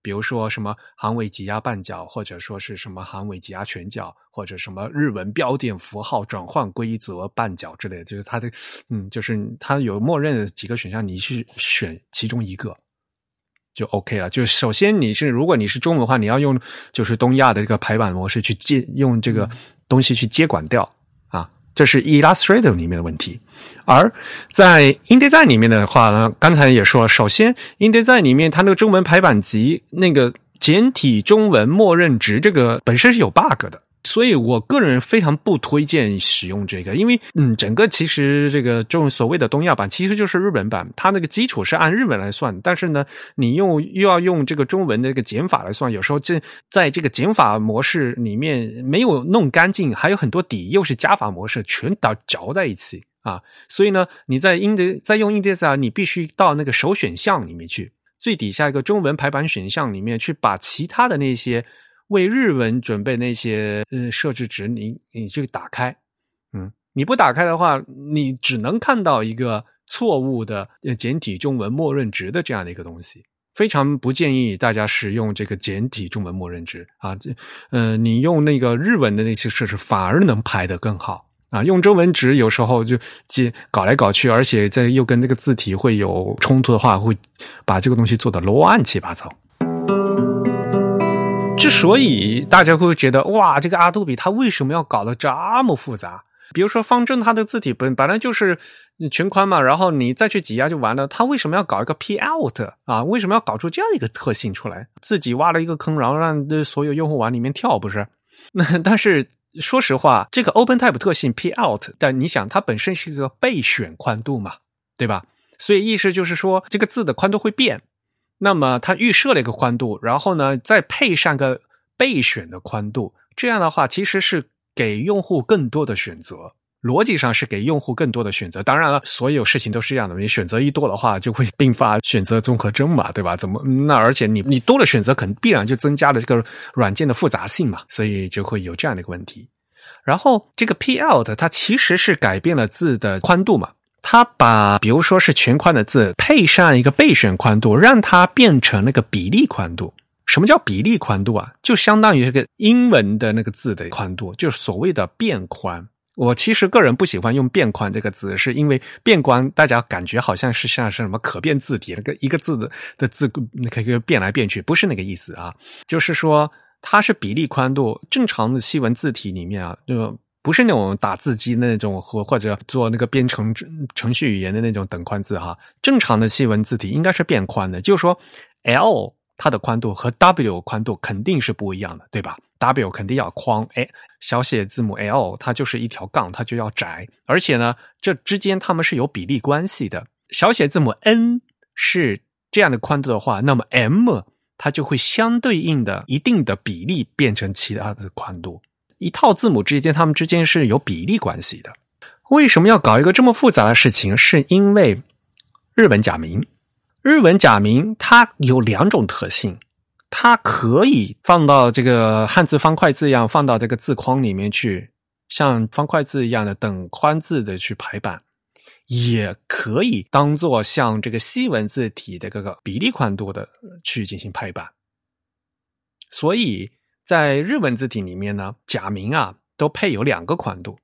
Speaker 1: 比如说什么行尾挤压半角，或者说是什么行尾挤压全角，或者什么日文标点符号转换规则半角之类的，就是它的，嗯，就是它有默认的几个选项，你去选其中一个就 OK 了。就是首先你是如果你是中文的话，你要用就是东亚的这个排版模式去接用这个东西去接管掉啊，这是 Illustrator 里面的问题。而在 InDesign 里面的话呢，刚才也说，首先 InDesign 里面它那个中文排版集那个简体中文默认值这个本身是有 bug 的。所以我个人非常不推荐使用这个，因为嗯，整个其实这个这种所谓的东亚版其实就是日本版，它那个基础是按日文来算，但是呢，你用又要用这个中文的一个减法来算，有时候这在这个减法模式里面没有弄干净，还有很多底又是加法模式，全倒搅在一起啊，所以呢，你在 ind 在用 index 啊，你必须到那个首选项里面去，最底下一个中文排版选项里面去把其他的那些。为日文准备那些呃设置值，你你去打开，嗯，你不打开的话，你只能看到一个错误的简体中文默认值的这样的一个东西，非常不建议大家使用这个简体中文默认值啊，这呃，你用那个日文的那些设置反而能排得更好啊，用中文值有时候就接搞来搞去，而且在又跟那个字体会有冲突的话，会把这个东西做的乱七八糟。之所以大家会觉得哇，这个阿杜比它为什么要搞得这么复杂？比如说方正它的字体本本来就是全宽嘛，然后你再去挤压就完了，它为什么要搞一个 P out 啊？为什么要搞出这样一个特性出来？自己挖了一个坑，然后让所有用户往里面跳，不是？那但是说实话，这个 Open Type 特性 P out，但你想它本身是一个备选宽度嘛，对吧？所以意思就是说，这个字的宽度会变。那么它预设了一个宽度，然后呢，再配上个备选的宽度，这样的话其实是给用户更多的选择，逻辑上是给用户更多的选择。当然了，所有事情都是这样的，你选择一多的话，就会并发选择综合征嘛，对吧？怎么？那而且你你多了选择，肯必然就增加了这个软件的复杂性嘛，所以就会有这样的一个问题。然后这个 P out 它其实是改变了字的宽度嘛。它把，比如说是全宽的字配上一个备选宽度，让它变成那个比例宽度。什么叫比例宽度啊？就相当于这个英文的那个字的宽度，就是所谓的变宽。我其实个人不喜欢用变宽这个字，是因为变宽大家感觉好像是像是什么可变字体，那个一个字的的字可以变来变去，不是那个意思啊。就是说它是比例宽度，正常的西文字体里面啊，就。不是那种打字机那种或或者做那个编程程序语言的那种等宽字哈，正常的细文字体应该是变宽的。就是说，L 它的宽度和 W 宽度肯定是不一样的，对吧？W 肯定要宽，哎，小写字母 L 它就是一条杠，它就要窄。而且呢，这之间它们是有比例关系的。小写字母 N 是这样的宽度的话，那么 M 它就会相对应的一定的比例变成其他的宽度。一套字母之间，它们之间是有比例关系的。为什么要搞一个这么复杂的事情？是因为日本假名。日文假名它有两种特性，它可以放到这个汉字方块字一样，放到这个字框里面去，像方块字一样的等宽字的去排版，也可以当做像这个西文字体的这个比例宽度的去进行排版。所以。在日文字体里面呢，假名啊都配有两个宽度，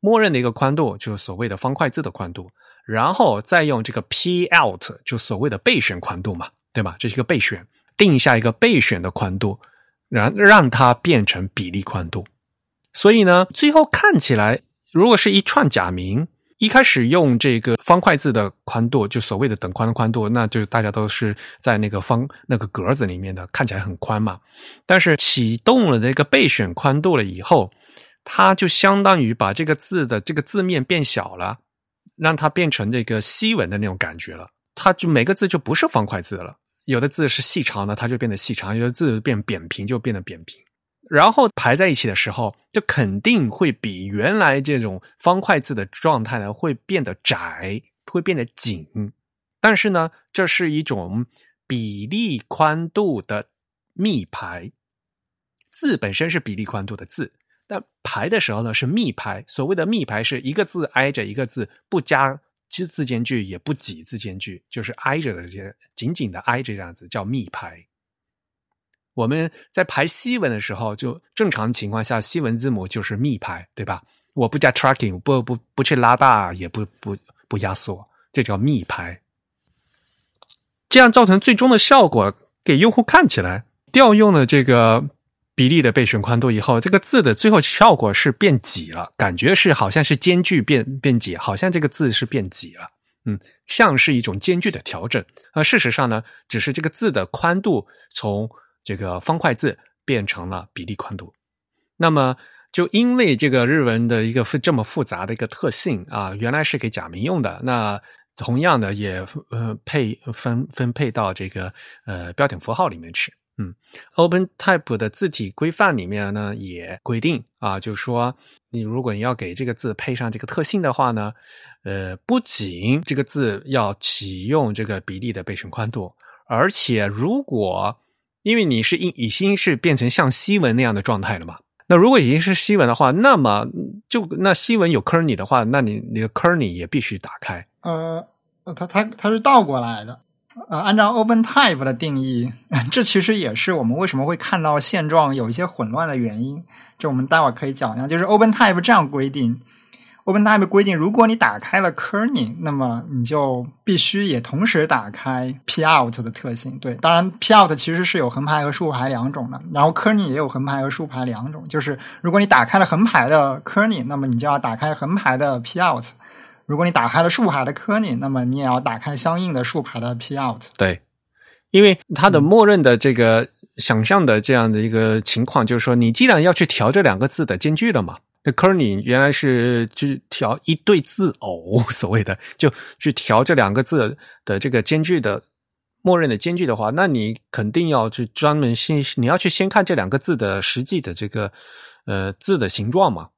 Speaker 1: 默认的一个宽度就是所谓的方块字的宽度，然后再用这个 P out 就所谓的备选宽度嘛，对吧？这是一个备选，定下一个备选的宽度，然让它变成比例宽度。所以呢，最后看起来，如果是一串假名。一开始用这个方块字的宽度，就所谓的等宽的宽度，那就大家都是在那个方那个格子里面的，看起来很宽嘛。但是启动了那个备选宽度了以后，它就相当于把这个字的这个字面变小了，让它变成这个西文的那种感觉了。它就每个字就不是方块字了，有的字是细长的，它就变得细长；有的字变扁平，就变得扁平。然后排在一起的时候，就肯定会比原来这种方块字的状态呢，会变得窄，会变得紧。但是呢，这是一种比例宽度的密排，字本身是比例宽度的字，但排的时候呢是密排。所谓的密排是一个字挨着一个字，不加字间距，也不挤字间距，就是挨着的这些紧紧的挨着这样子，叫密排。我们在排西文的时候，就正常情况下，西文字母就是密排，对吧？我不加 tracking，不不不去拉大，也不不不压缩，这叫密排。这样造成最终的效果，给用户看起来调用了这个比例的备选宽度以后，这个字的最后效果是变挤了，感觉是好像是间距变变挤，好像这个字是变挤了。嗯，像是一种间距的调整。而事实上呢，只是这个字的宽度从这个方块字变成了比例宽度。那么，就因为这个日文的一个这么复杂的一个特性啊，原来是给假名用的。那同样的，也呃配分分配到这个呃标点符号里面去。嗯，OpenType 的字体规范里面呢，也规定啊，就是说，你如果你要给这个字配上这个特性的话呢，呃，不仅这个字要启用这个比例的备选宽度，而且如果因为你是已已经是变成像西文那样的状态了嘛，那如果已经是西文的话，那么就那西文有 kerny 的话，那你你的 kerny 也必须打开。
Speaker 2: 呃，它它它是倒过来的。呃，按照 OpenType 的定义，这其实也是我们为什么会看到现状有一些混乱的原因。这我们待会儿可以讲一下。就是 OpenType 这样规定，OpenType 规定，如果你打开了 Kerning，那么你就必须也同时打开 Pout 的特性。对，当然 Pout 其实是有横排和竖排两种的，然后 Kerning 也有横排和竖排两种。就是如果你打开了横排的 Kerning，那么你就要打开横排的 Pout。如果你打开了竖排的 Kerning，那么你也要打开相应的竖排的 Pout。
Speaker 1: 对，因为它的默认的这个想象的这样的一个情况，就是说，你既然要去调这两个字的间距了嘛，那柯尼原来是去调一对字偶，所谓的就去调这两个字的这个间距的默认的间距的话，那你肯定要去专门先，你要去先看这两个字的实际的这个呃字的形状嘛。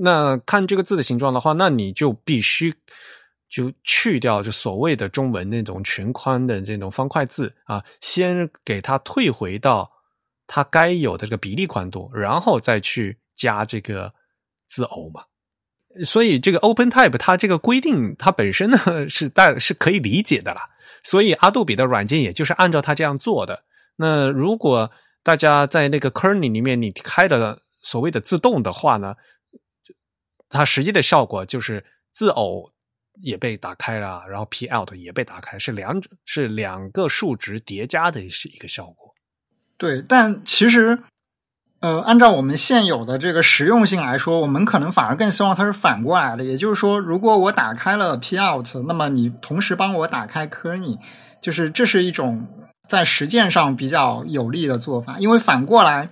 Speaker 1: 那看这个字的形状的话，那你就必须就去掉就所谓的中文那种全宽的这种方块字啊，先给它退回到它该有的这个比例宽度，然后再去加这个字偶嘛。所以这个 OpenType 它这个规定它本身呢是大是可以理解的啦。所以阿杜比的软件也就是按照它这样做的。那如果大家在那个 Kerning 里面你开的所谓的自动的话呢？它实际的效果就是字偶也被打开了，然后 p out 也被打开，是两者是两个数值叠加的是一个效果。
Speaker 2: 对，但其实，呃，按照我们现有的这个实用性来说，我们可能反而更希望它是反过来的。也就是说，如果我打开了 p out，那么你同时帮我打开 Kerning，就是这是一种在实践上比较有利的做法。因为反过来，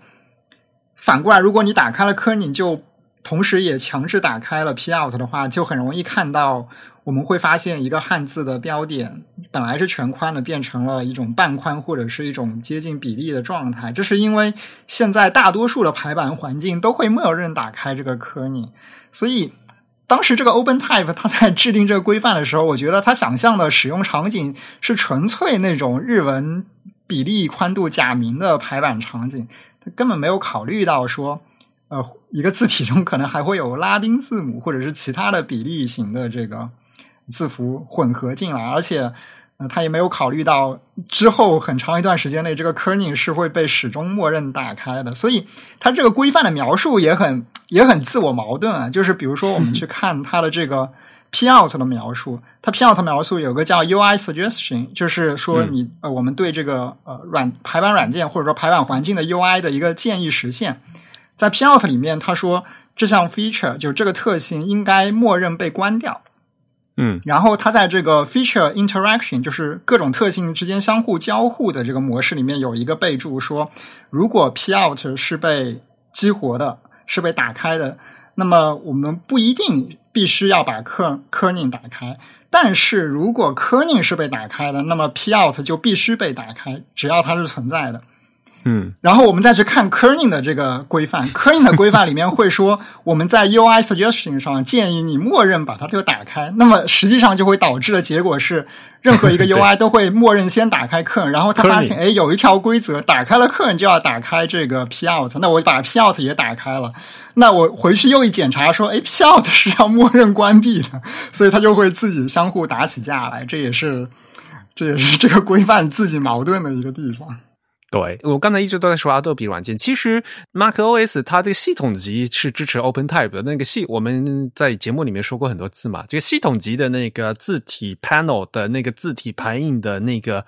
Speaker 2: 反过来，如果你打开了 Kerning，就同时也强制打开了 Pout 的话，就很容易看到，我们会发现一个汉字的标点本来是全宽的，变成了一种半宽或者是一种接近比例的状态。这是因为现在大多数的排版环境都会默认打开这个 Kerning，所以当时这个 OpenType 它在制定这个规范的时候，我觉得他想象的使用场景是纯粹那种日文比例宽度假名的排版场景，他根本没有考虑到说。呃，一个字体中可能还会有拉丁字母或者是其他的比例型的这个字符混合进来，而且，呃，他也没有考虑到之后很长一段时间内这个 Kerning 是会被始终默认打开的，所以它这个规范的描述也很也很自我矛盾啊。就是比如说，我们去看 它的这个 Pout 的描述，它 Pout 描述有个叫 UI Suggestion，就是说你呃，我们对这个呃软排版软件或者说排版环境的 UI 的一个建议实现。在 Pout 里面，他说这项 feature 就这个特性应该默认被关掉。
Speaker 1: 嗯，
Speaker 2: 然后他在这个 feature interaction 就是各种特性之间相互交互的这个模式里面有一个备注说，如果 Pout 是被激活的，是被打开的，那么我们不一定必须要把 Ker Kerning 打开。但是如果 Kerning 是被打开的，那么 Pout 就必须被打开，只要它是存在的。
Speaker 1: 嗯，
Speaker 2: 然后我们再去看 Kerning 的这个规范，Kerning 的规范里面会说，我们在 UI suggestion 上建议你默认把它就打开，那么实际上就会导致的结果是，任何一个 UI 都会默认先打开 Kerning，然后他发现，哎，有一条规则，打开了 Kerning 就要打开这个 Pout，那我把 Pout 也打开了，那我回去又一检查说，哎，Pout 是要默认关闭的，所以它就会自己相互打起架来，这也是，这也是这个规范自己矛盾的一个地方。
Speaker 1: 对我刚才一直都在说 Adobe 软件，其实 Mac OS 它这个系统级是支持 OpenType 的。那个系我们在节目里面说过很多次嘛，这个系统级的那个字体 panel 的那个字体排印的那个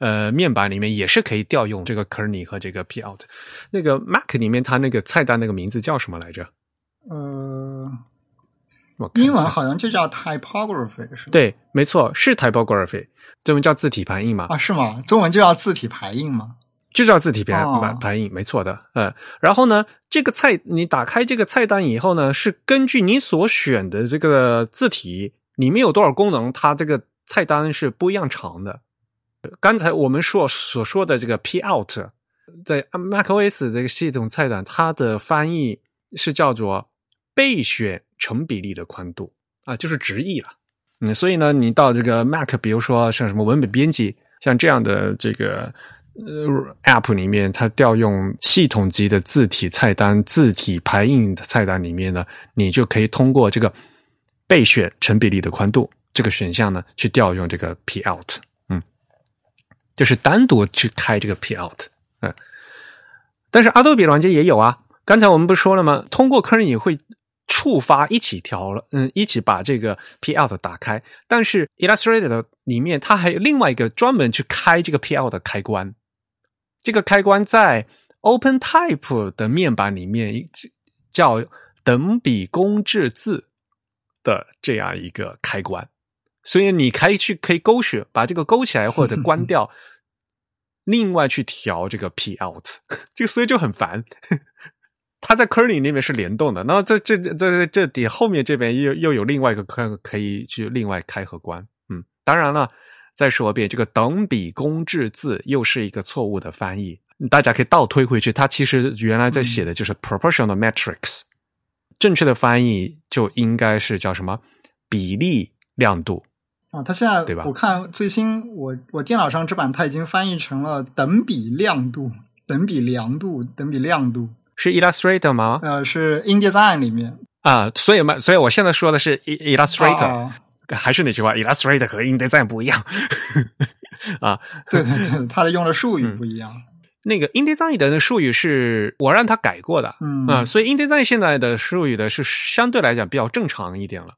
Speaker 1: 呃面板里面也是可以调用这个 Kernel 和这个 Pout。那个 Mac 里面它那个菜单那个名字叫什么来着？
Speaker 2: 呃，
Speaker 1: 我
Speaker 2: 英文好像就叫 typography 是吧？
Speaker 1: 对，没错，是 typography，中文叫字体排印嘛。
Speaker 2: 啊，是吗？中文就叫字体排印吗？
Speaker 1: 就叫字体排
Speaker 2: 哦
Speaker 1: 排排印，没错的，嗯，然后呢，这个菜你打开这个菜单以后呢，是根据你所选的这个字体里面有多少功能，它这个菜单是不一样长的。刚才我们说所说的这个 P out，在 macOS 这个系统菜单，它的翻译是叫做备选成比例的宽度啊，就是直译了。嗯，所以呢，你到这个 Mac，比如说像什么文本编辑，像这样的这个呃 App 里面，它调用系统级的字体菜单、字体排印的菜单里面呢，你就可以通过这个备选成比例的宽度这个选项呢，去调用这个 P out，嗯，就是单独去开这个 P out，嗯，但是 Adobe 软件也有啊，刚才我们不说了吗？通过 Kernel 会触发一起调了，嗯，一起把这个 P out 打开。但是 Illustrator 里面它还有另外一个专门去开这个 P out 的开关，这个开关在 OpenType 的面板里面叫等比公制字的这样一个开关，所以你可以去可以勾选，把这个勾起来或者关掉，另外去调这个 P out，这个所以就很烦。它在 Kernel 那边是联动的，那在这这这这底后面这边又又有另外一个可可以去另外开和关。嗯，当然了，再说一遍，这个等比公制字又是一个错误的翻译，大家可以倒推回去，它其实原来在写的就是 proportional matrix，、嗯、正确的翻译就应该是叫什么比例亮度。
Speaker 2: 啊，它现在
Speaker 1: 对吧
Speaker 2: 我看最新我我电脑上这版它已经翻译成了等比亮度、等比亮度、等比亮度。
Speaker 1: 是 Illustrator 吗？
Speaker 2: 呃，是 InDesign 里面
Speaker 1: 啊，所以嘛，所以我现在说的是 Illustrator，、
Speaker 2: 啊
Speaker 1: 还是那句话，Illustrator 和 InDesign 不一样 啊。
Speaker 2: 对对对，它的用的术语
Speaker 1: 嗯
Speaker 2: 不一样。
Speaker 1: 那个 InDesign 的术语是我让他改过的，
Speaker 2: 嗯
Speaker 1: 啊，所以 InDesign 现在的术语的是相对来讲比较正常一点了。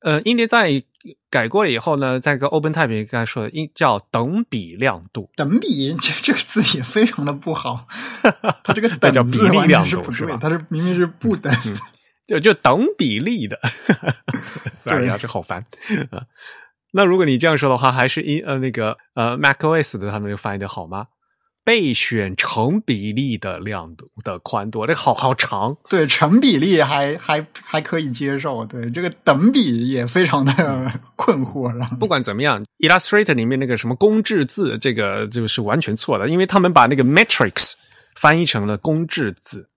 Speaker 1: 呃，InDesign 改过了以后呢，在个 OpenType 刚才说的，应叫等比亮度。
Speaker 2: 等比这这个字也非常的不好，它这个等
Speaker 1: 比例亮度是吧
Speaker 2: 它是明明是不等。
Speaker 1: 就就等比例的，哎呀，这好烦啊！那如果你这样说的话，还是一呃那个呃 macOS 的他们就翻译的好吗？备选成比例的亮度的宽度，这好好长。
Speaker 2: 对成比例还还还可以接受，对这个等比也非常的 困惑，让
Speaker 1: 不管怎么样，Illustrator 里面那个什么公制字，这个就是完全错的，因为他们把那个 matrix 翻译成了公制字。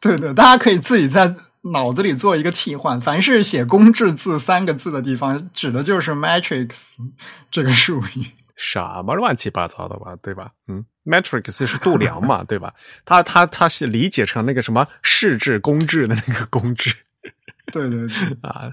Speaker 2: 对的，大家可以自己在脑子里做一个替换，凡是写“公制字”三个字的地方，指的就是 matrix 这个术语。
Speaker 1: 什么乱七八糟的吧，对吧？嗯，matrix 是度量嘛，对吧？他他他是理解成那个什么市制公制的那个公制
Speaker 2: 对对对，
Speaker 1: 啊，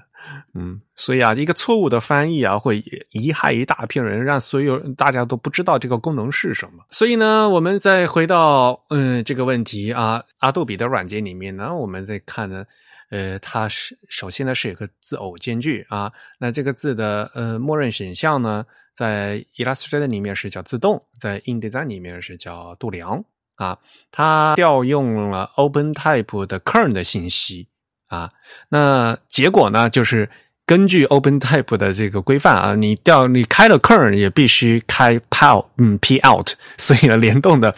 Speaker 1: 嗯，所以啊，一个错误的翻译啊，会贻害一大片人，让所有大家都不知道这个功能是什么。所以呢，我们再回到嗯这个问题啊，阿杜比的软件里面呢，我们再看呢。呃，它是首先呢是有个字偶间距啊，那这个字的呃默认选项呢，在 Illustrator 里面是叫自动，在 InDesign 里面是叫度量啊。它调用了 OpenType 的 kern 的信息啊，那结果呢就是根据 OpenType 的这个规范啊，你调你开了 kern 也必须开 POW 嗯 P out，所以呢联动的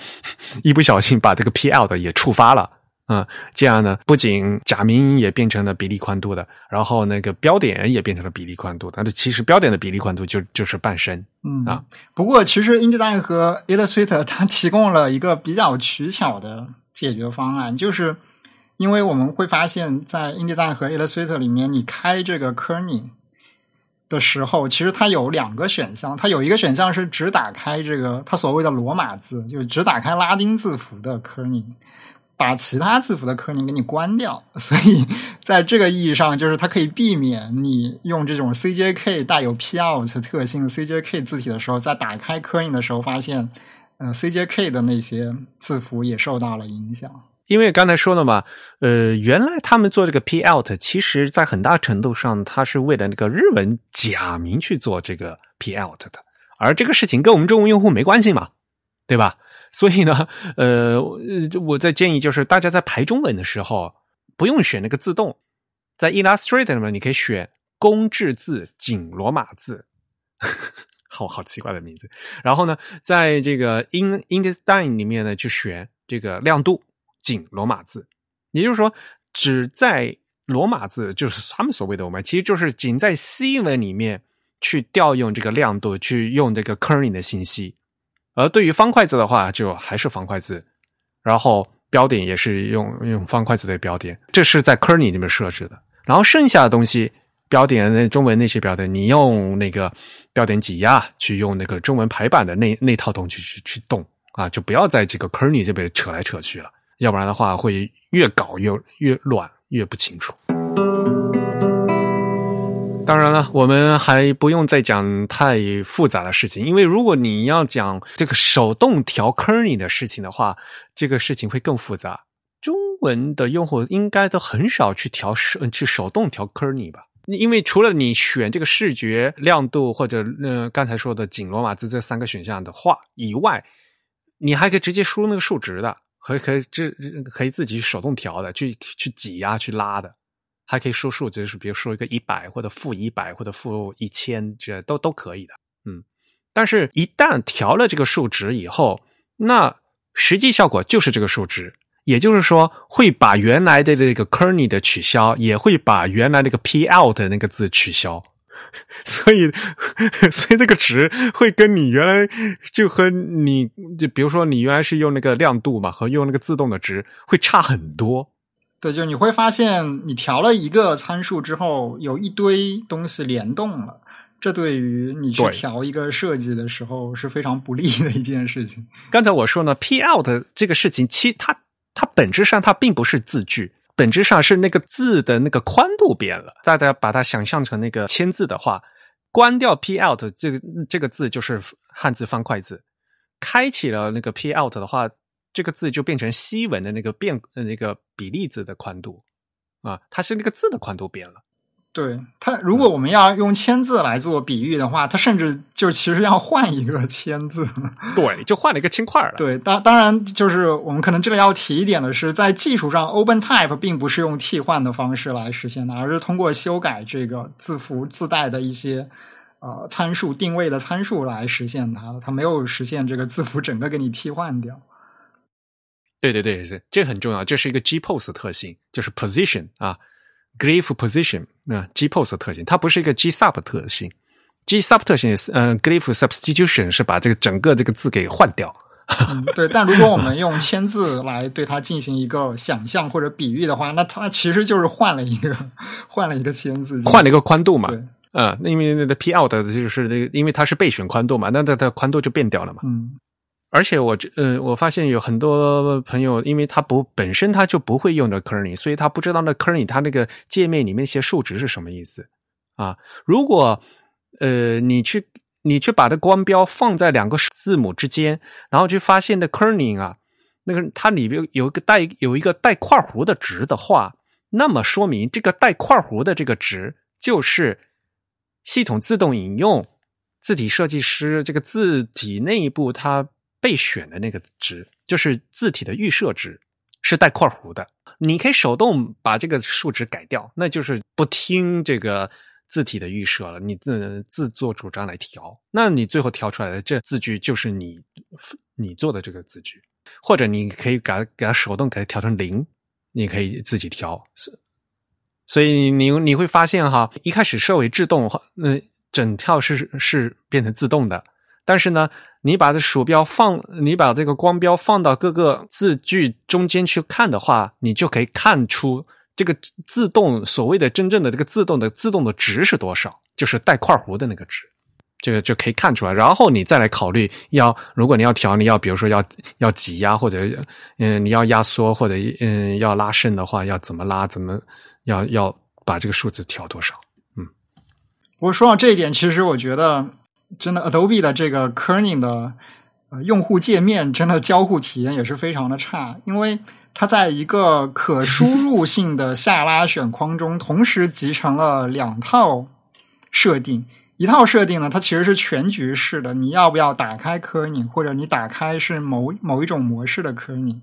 Speaker 1: 一不小心把这个 P out 也触发了。嗯，这样呢，不仅假名也变成了比例宽度的，然后那个标点也变成了比例宽度的，但是其实标点的比例宽度就就是半身。
Speaker 2: 嗯
Speaker 1: 啊。
Speaker 2: 不过，其实 InDesign 和 Illustrator 它提供了一个比较取巧的解决方案，就是因为我们会发现，在 InDesign 和 Illustrator 里面，你开这个 Kerning 的时候，其实它有两个选项，它有一个选项是只打开这个它所谓的罗马字，就是只打开拉丁字符的 Kerning。把其他字符的 kerning 给你关掉，所以在这个意义上，就是它可以避免你用这种 CJK 带有 P out 特性的 CJK 字体的时候，在打开 kerning 的时候，发现呃 CJK 的那些字符也受到了影响。
Speaker 1: 因为刚才说了嘛，呃，原来他们做这个 P out，其实在很大程度上，他是为了那个日文假名去做这个 P out 的，而这个事情跟我们中文用户没关系嘛，对吧？所以呢，呃，我在建议就是大家在排中文的时候，不用选那个自动，在 Illustrator 里面你可以选公制字紧罗马字，好好奇怪的名字。然后呢，在这个 In InDesign 里面呢，去选这个亮度。仅罗马字，也就是说，只在罗马字，就是他们所谓的我们，其实就是仅在 C 文里面去调用这个亮度，去用这个 kerning 的信息。而对于方块字的话，就还是方块字，然后标点也是用用方块字的标点，这是在 kerning 里面设置的。然后剩下的东西，标点那中文那些标点，你用那个标点挤压去用那个中文排版的那那套东西去去动啊，就不要在这个 kerning 这边扯来扯去了。要不然的话，会越搞越越乱，越不清楚。当然了，我们还不用再讲太复杂的事情，因为如果你要讲这个手动调坑里的事情的话，这个事情会更复杂。中文的用户应该都很少去调手去手动调坑里吧？因为除了你选这个视觉亮度或者呃刚才说的紧罗马字这三个选项的话以外，你还可以直接输入那个数值的。可以可以这可以自己手动调的，去去挤压去拉的，还可以输数，就是比如说一个一百或者负一百或者负一千，这都都可以的。嗯，但是，一旦调了这个数值以后，那实际效果就是这个数值，也就是说，会把原来的这个 kerning 的取消，也会把原来那个 p out 的那个字取消。所以，所以这个值会跟你原来就和你就比如说你原来是用那个亮度嘛，和用那个自动的值会差很多。
Speaker 2: 对，就你会发现你调了一个参数之后，有一堆东西联动了，这对于你去调一个设计的时候是非常不利的一件事情。
Speaker 1: 刚才我说呢，P out 这个事情，其实它它本质上它并不是字句。本质上是那个字的那个宽度变了，大家把它想象成那个签字的话，关掉 P out 这个这个字就是汉字方块字，开启了那个 P out 的话，这个字就变成西文的那个变那个比例字的宽度。啊，它是那个字的宽度变了。
Speaker 2: 对它，如果我们要用签字来做比喻的话，它甚至就其实要换一个签字。
Speaker 1: 对，就换了一个轻块了。
Speaker 2: 对，当当然就是我们可能这里要提一点的是，在技术上，OpenType 并不是用替换的方式来实现的，而是通过修改这个字符自带的一些呃参数定位的参数来实现它的。它没有实现这个字符整个给你替换掉。
Speaker 1: 对对对，是这很重要，这是一个 GPose 特性，就是 position 啊。Glyph position 啊，GPose 特性，它不是一个 GSUB 特性。GSUB 特性是，嗯，Glyph substitution 是把这个整个这个字给换掉。
Speaker 2: 对，但如果我们用签字来对它进行一个想象或者比喻的话，那它其实就是换了一个 换了一个签字，
Speaker 1: 换了一个宽度嘛。嗯，那因为那个 P out 就是那个，因为它是备选宽度嘛，那它的宽度就变掉了嘛。
Speaker 2: 嗯。
Speaker 1: 而且我这呃，我发现有很多朋友，因为他不本身他就不会用这 kerning，所以他不知道那 kerning 它那个界面里面一些数值是什么意思啊。如果呃你去你去把这光标放在两个字母之间，然后去发现的 kerning 啊，那个它里边有一个带有一个带括弧的值的话，那么说明这个带括弧的这个值就是系统自动引用字体设计师这个字体内部它。备选的那个值就是字体的预设值，是带括弧的。你可以手动把这个数值改掉，那就是不听这个字体的预设了，你自自作主张来调。那你最后调出来的这字句就是你你做的这个字句，或者你可以给它给它手动给它调成零，你可以自己调。所以你你会发现哈，一开始设为自动，那整套是是变成自动的。但是呢，你把这鼠标放，你把这个光标放到各个字句中间去看的话，你就可以看出这个自动所谓的真正的这个自动的自动的值是多少，就是带块弧的那个值，这个就可以看出来。然后你再来考虑要，如果你要调，你要比如说要要挤压或者嗯你要压缩或者嗯要拉伸的话，要怎么拉，怎么要要把这个数字调多少？嗯，
Speaker 2: 我说到这一点，其实我觉得。真的，Adobe 的这个 Kerning 的呃，用户界面真的交互体验也是非常的差，因为它在一个可输入性的下拉选框中，同时集成了两套设定。一套设定呢，它其实是全局式的，你要不要打开 Kerning，或者你打开是某某一种模式的 Kerning。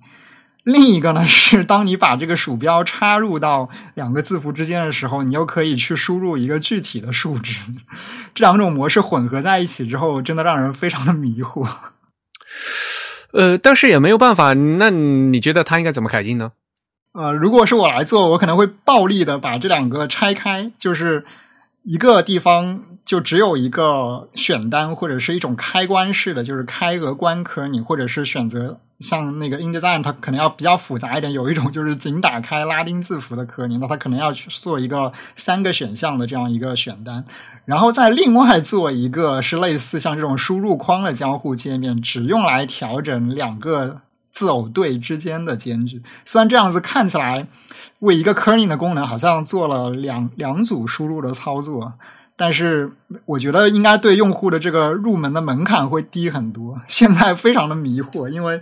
Speaker 2: 另一个呢是，当你把这个鼠标插入到两个字符之间的时候，你又可以去输入一个具体的数值。这两种模式混合在一起之后，真的让人非常的迷惑。
Speaker 1: 呃，但是也没有办法。那你觉得它应该怎么改进呢？
Speaker 2: 呃，如果是我来做，我可能会暴力的把这两个拆开，就是一个地方就只有一个选单或者是一种开关式的，就是开和关科，你或者是选择。像那个 InDesign，它可能要比较复杂一点。有一种 就是仅打开拉丁字符的科林，那它可能要去做一个三个选项的这样一个选单，然后再另外做一个是类似像这种输入框的交互界面，只用来调整两个字偶对之间的间距。虽然这样子看起来为一个 Kerning 的功能好像做了两 两组输入的操作。但是我觉得应该对用户的这个入门的门槛会低很多。现在非常的迷惑，因为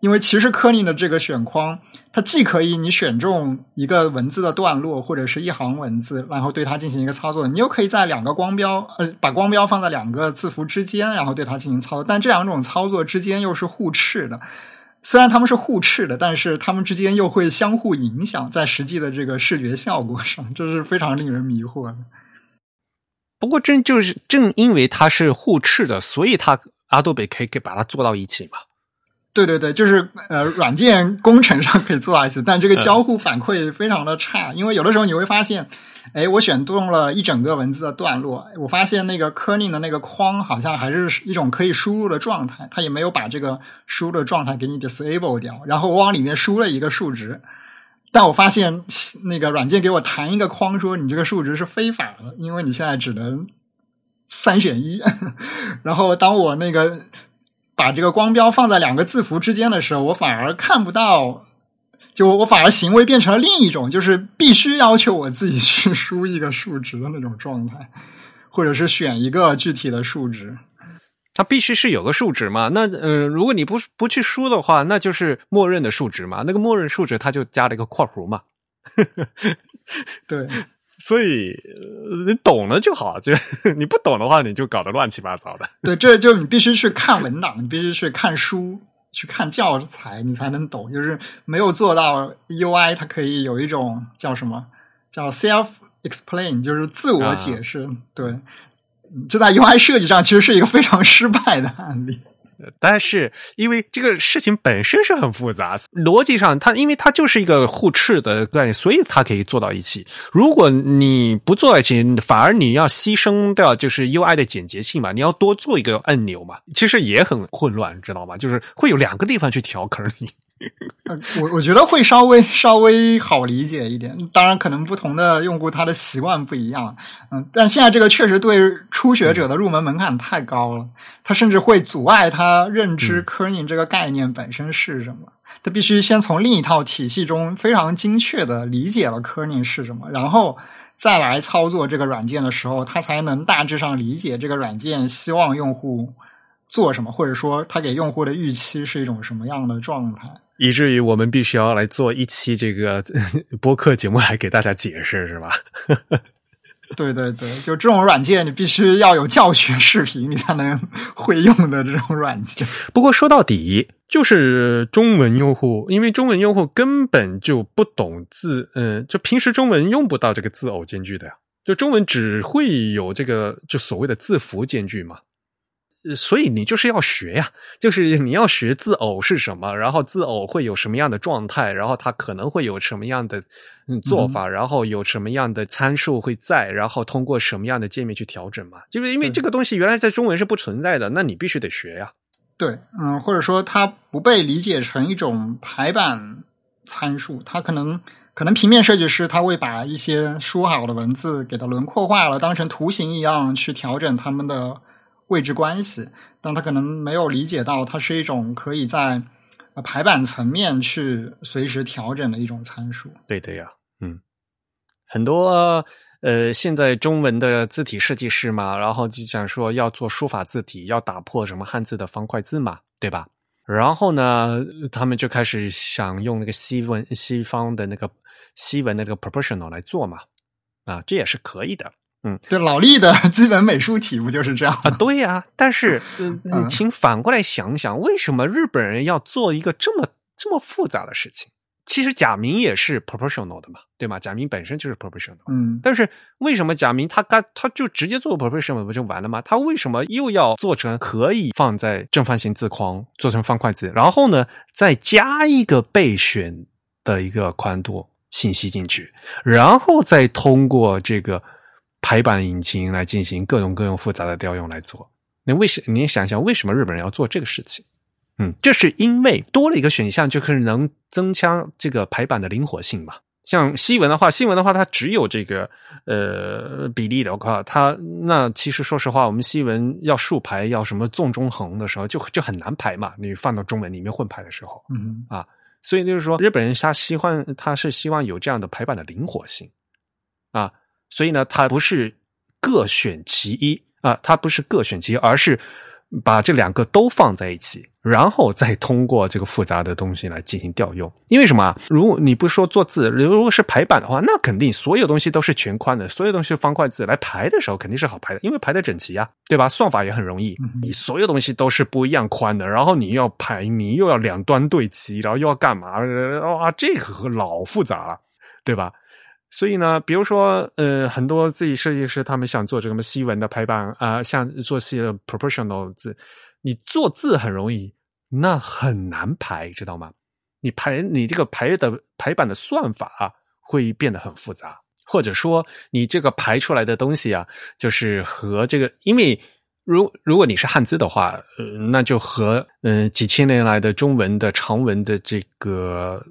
Speaker 2: 因为其实科林的这个选框，它既可以你选中一个文字的段落或者是一行文字，然后对它进行一个操作，你又可以在两个光标呃把光标放在两个字符之间，然后对它进行操作。但这两种操作之间又是互斥的，虽然他们是互斥的，但是他们之间又会相互影响，在实际的这个视觉效果上，这是非常令人迷惑的。
Speaker 1: 不过，正就是正因为它是互斥的，所以它阿多贝可以给把它做到一起嘛？
Speaker 2: 对对对，就是呃，软件工程上可以做到一起，但这个交互反馈非常的差。因为有的时候你会发现，哎，我选中了一整个文字的段落，我发现那个 Kerning 的那个框好像还是一种可以输入的状态，它也没有把这个输入的状态给你 disable 掉，然后我往里面输了一个数值。但我发现那个软件给我弹一个框，说你这个数值是非法的，因为你现在只能三选一。然后当我那个把这个光标放在两个字符之间的时候，我反而看不到，就我反而行为变成了另一种，就是必须要求我自己去输一个数值的那种状态，或者是选一个具体的数值。
Speaker 1: 它必须是有个数值嘛？那呃，如果你不不去输的话，那就是默认的数值嘛。那个默认数值它就加了一个括弧嘛。
Speaker 2: 对，
Speaker 1: 所以你懂了就好，就 你不懂的话，你就搞得乱七八糟的。
Speaker 2: 对，这就你必须去看文档，你必须去看书，去看教材，你才能懂。就是没有做到 UI，它可以有一种叫什么叫 self explain，就是自我解释。对。这在 UI 设计上其实是一个非常失败的案例，
Speaker 1: 但是因为这个事情本身是很复杂，逻辑上它因为它就是一个互斥的概念，所以它可以做到一起。如果你不做一起，反而你要牺牲掉就是 UI 的简洁性嘛，你要多做一个按钮嘛，其实也很混乱，知道吗？就是会有两个地方去调，坑你。
Speaker 2: 呃，我我觉得会稍微稍微好理解一点。当然，可能不同的用户他的习惯不一样。嗯，但现在这个确实对初学者的入门门槛太高了，他甚至会阻碍他认知 Kerning 这个概念本身是什么。他必须先从另一套体系中非常精确的理解了 Kerning 是什么，然后再来操作这个软件的时候，他才能大致上理解这个软件希望用户做什么，或者说他给用户的预期是一种什么样的状态。
Speaker 1: 以至于我们必须要来做一期这个 播客节目来给大家解释，是吧？
Speaker 2: 对对对，就这种软件，你必须要有教学视频，你才能会用的这种软件。
Speaker 1: 不过说到底，就是中文用户，因为中文用户根本就不懂字，嗯，就平时中文用不到这个字偶间距的呀，就中文只会有这个就所谓的字符间距嘛。所以你就是要学呀，就是你要学字偶是什么，然后字偶会有什么样的状态，然后它可能会有什么样的嗯做法，然后有什么样的参数会在，然后通过什么样的界面去调整嘛？就是因为这个东西原来在中文是不存在的，那你必须得学呀。
Speaker 2: 对，嗯，或者说它不被理解成一种排版参数，它可能可能平面设计师他会把一些说好的文字给它轮廓化了，当成图形一样去调整它们的。位置关系，但他可能没有理解到，它是一种可以在排版层面去随时调整的一种参数。
Speaker 1: 对的呀，嗯，很多呃，现在中文的字体设计师嘛，然后就想说要做书法字体，要打破什么汉字的方块字嘛，对吧？然后呢，他们就开始想用那个西文西方的那个西文的那个 proportional 来做嘛，啊，这也是可以的。嗯，
Speaker 2: 对，老历的 基本美术体不就是这样
Speaker 1: 啊？对呀，但是，嗯，请反过来想想，为什么日本人要做一个这么这么复杂的事情？其实假名也是 proportional 的嘛，对吗？假名本身就是 proportional。
Speaker 2: 嗯，
Speaker 1: 但是为什么假名他干他就直接做 proportional 不就完了吗？他为什么又要做成可以放在正方形字框，做成方块字，然后呢再加一个备选的一个宽度信息进去，然后再通过这个排版引擎来进行各种各样复杂的调用来做？那为什你想想为什么日本人要做这个事情？嗯，这是因为多了一个选项，就是能增强这个排版的灵活性嘛。像西文的话，西文的话，它只有这个呃比例的话，它那其实说实话，我们西文要竖排要什么纵中横的时候，就就很难排嘛。你放到中文里面混排的时候，
Speaker 2: 嗯
Speaker 1: 啊，所以就是说，日本人他希望他是希望有这样的排版的灵活性啊，所以呢，它不是各选其一啊，它不是各选其一，而是。把这两个都放在一起，然后再通过这个复杂的东西来进行调用。因为什么？如果你不说做字，如果是排版的话，那肯定所有东西都是全宽的，所有东西是方块字，来排的时候肯定是好排的，因为排的整齐啊，对吧？算法也很容易。你所有东西都是不一样宽的，然后你要排你，又要两端对齐，然后又要干嘛？哇，这个老复杂了，对吧？所以呢，比如说，呃，很多自己设计师他们想做这个什么西文的排版啊，像做西的 proportional 字，你做字很容易，那很难排，知道吗？你排你这个排的排版的算法啊，会变得很复杂，或者说你这个排出来的东西啊，就是和这个，因为如如果你是汉字的话，呃，那就和嗯几千年来的中文的长文的这个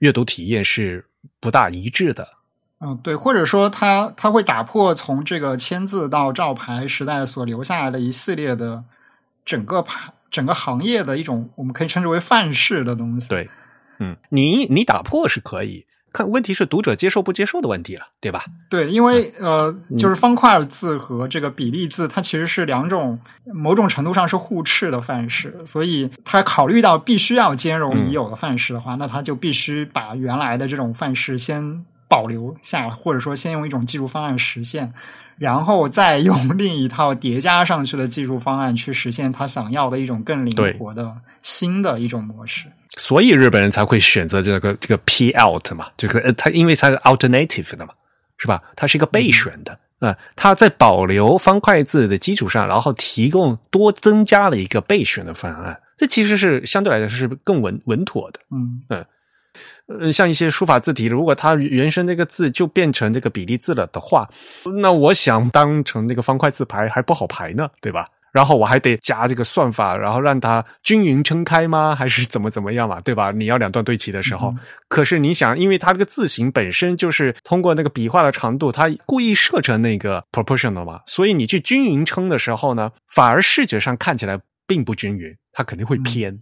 Speaker 1: 阅读体验是不大一致的。
Speaker 2: 嗯，对，或者说它它会打破从这个签字到照牌时代所留下来的一系列的整个牌整个行业的一种我们可以称之为范式的东西。
Speaker 1: 对，嗯，你你打破是可以，看问题是读者接受不接受的问题了，对吧？
Speaker 2: 对，因为呃，就是方块字和这个比例字，它其实是两种某种程度上是互斥的范式，所以它考虑到必须要兼容已有的范式的话，那它就必须把原来的这种范式先。保留下，或者说先用一种技术方案实现，然后再用 另一套叠加上去的技术方案去实现他想要的一种更灵活的新的一种模式。
Speaker 1: 所以日本人才会选择这个这个 P out 嘛，这个它因为它是 alternative 的嘛，是吧？它是一个备选的，啊，它在保留方块字的基础上，然后提供多增加了一个备选的方案，这其实是相对来讲是更稳稳妥的，
Speaker 2: 嗯
Speaker 1: 嗯。呃，像一些书法字体，如果它原生那个字就变成这个比例字了的话，那我想当成那个方块字排还不好排呢，对吧？然后我还得加这个算法，然后让它均匀撑开吗？还是怎么怎么样嘛，对吧？你要两段对齐的时候，可是你想，因为它这个字形本身就是通过那个笔画的长度，它故意设成那个 proportional 嘛，所以你去均匀撑的时候呢，反而视觉上看起来并不均匀，它肯定会偏。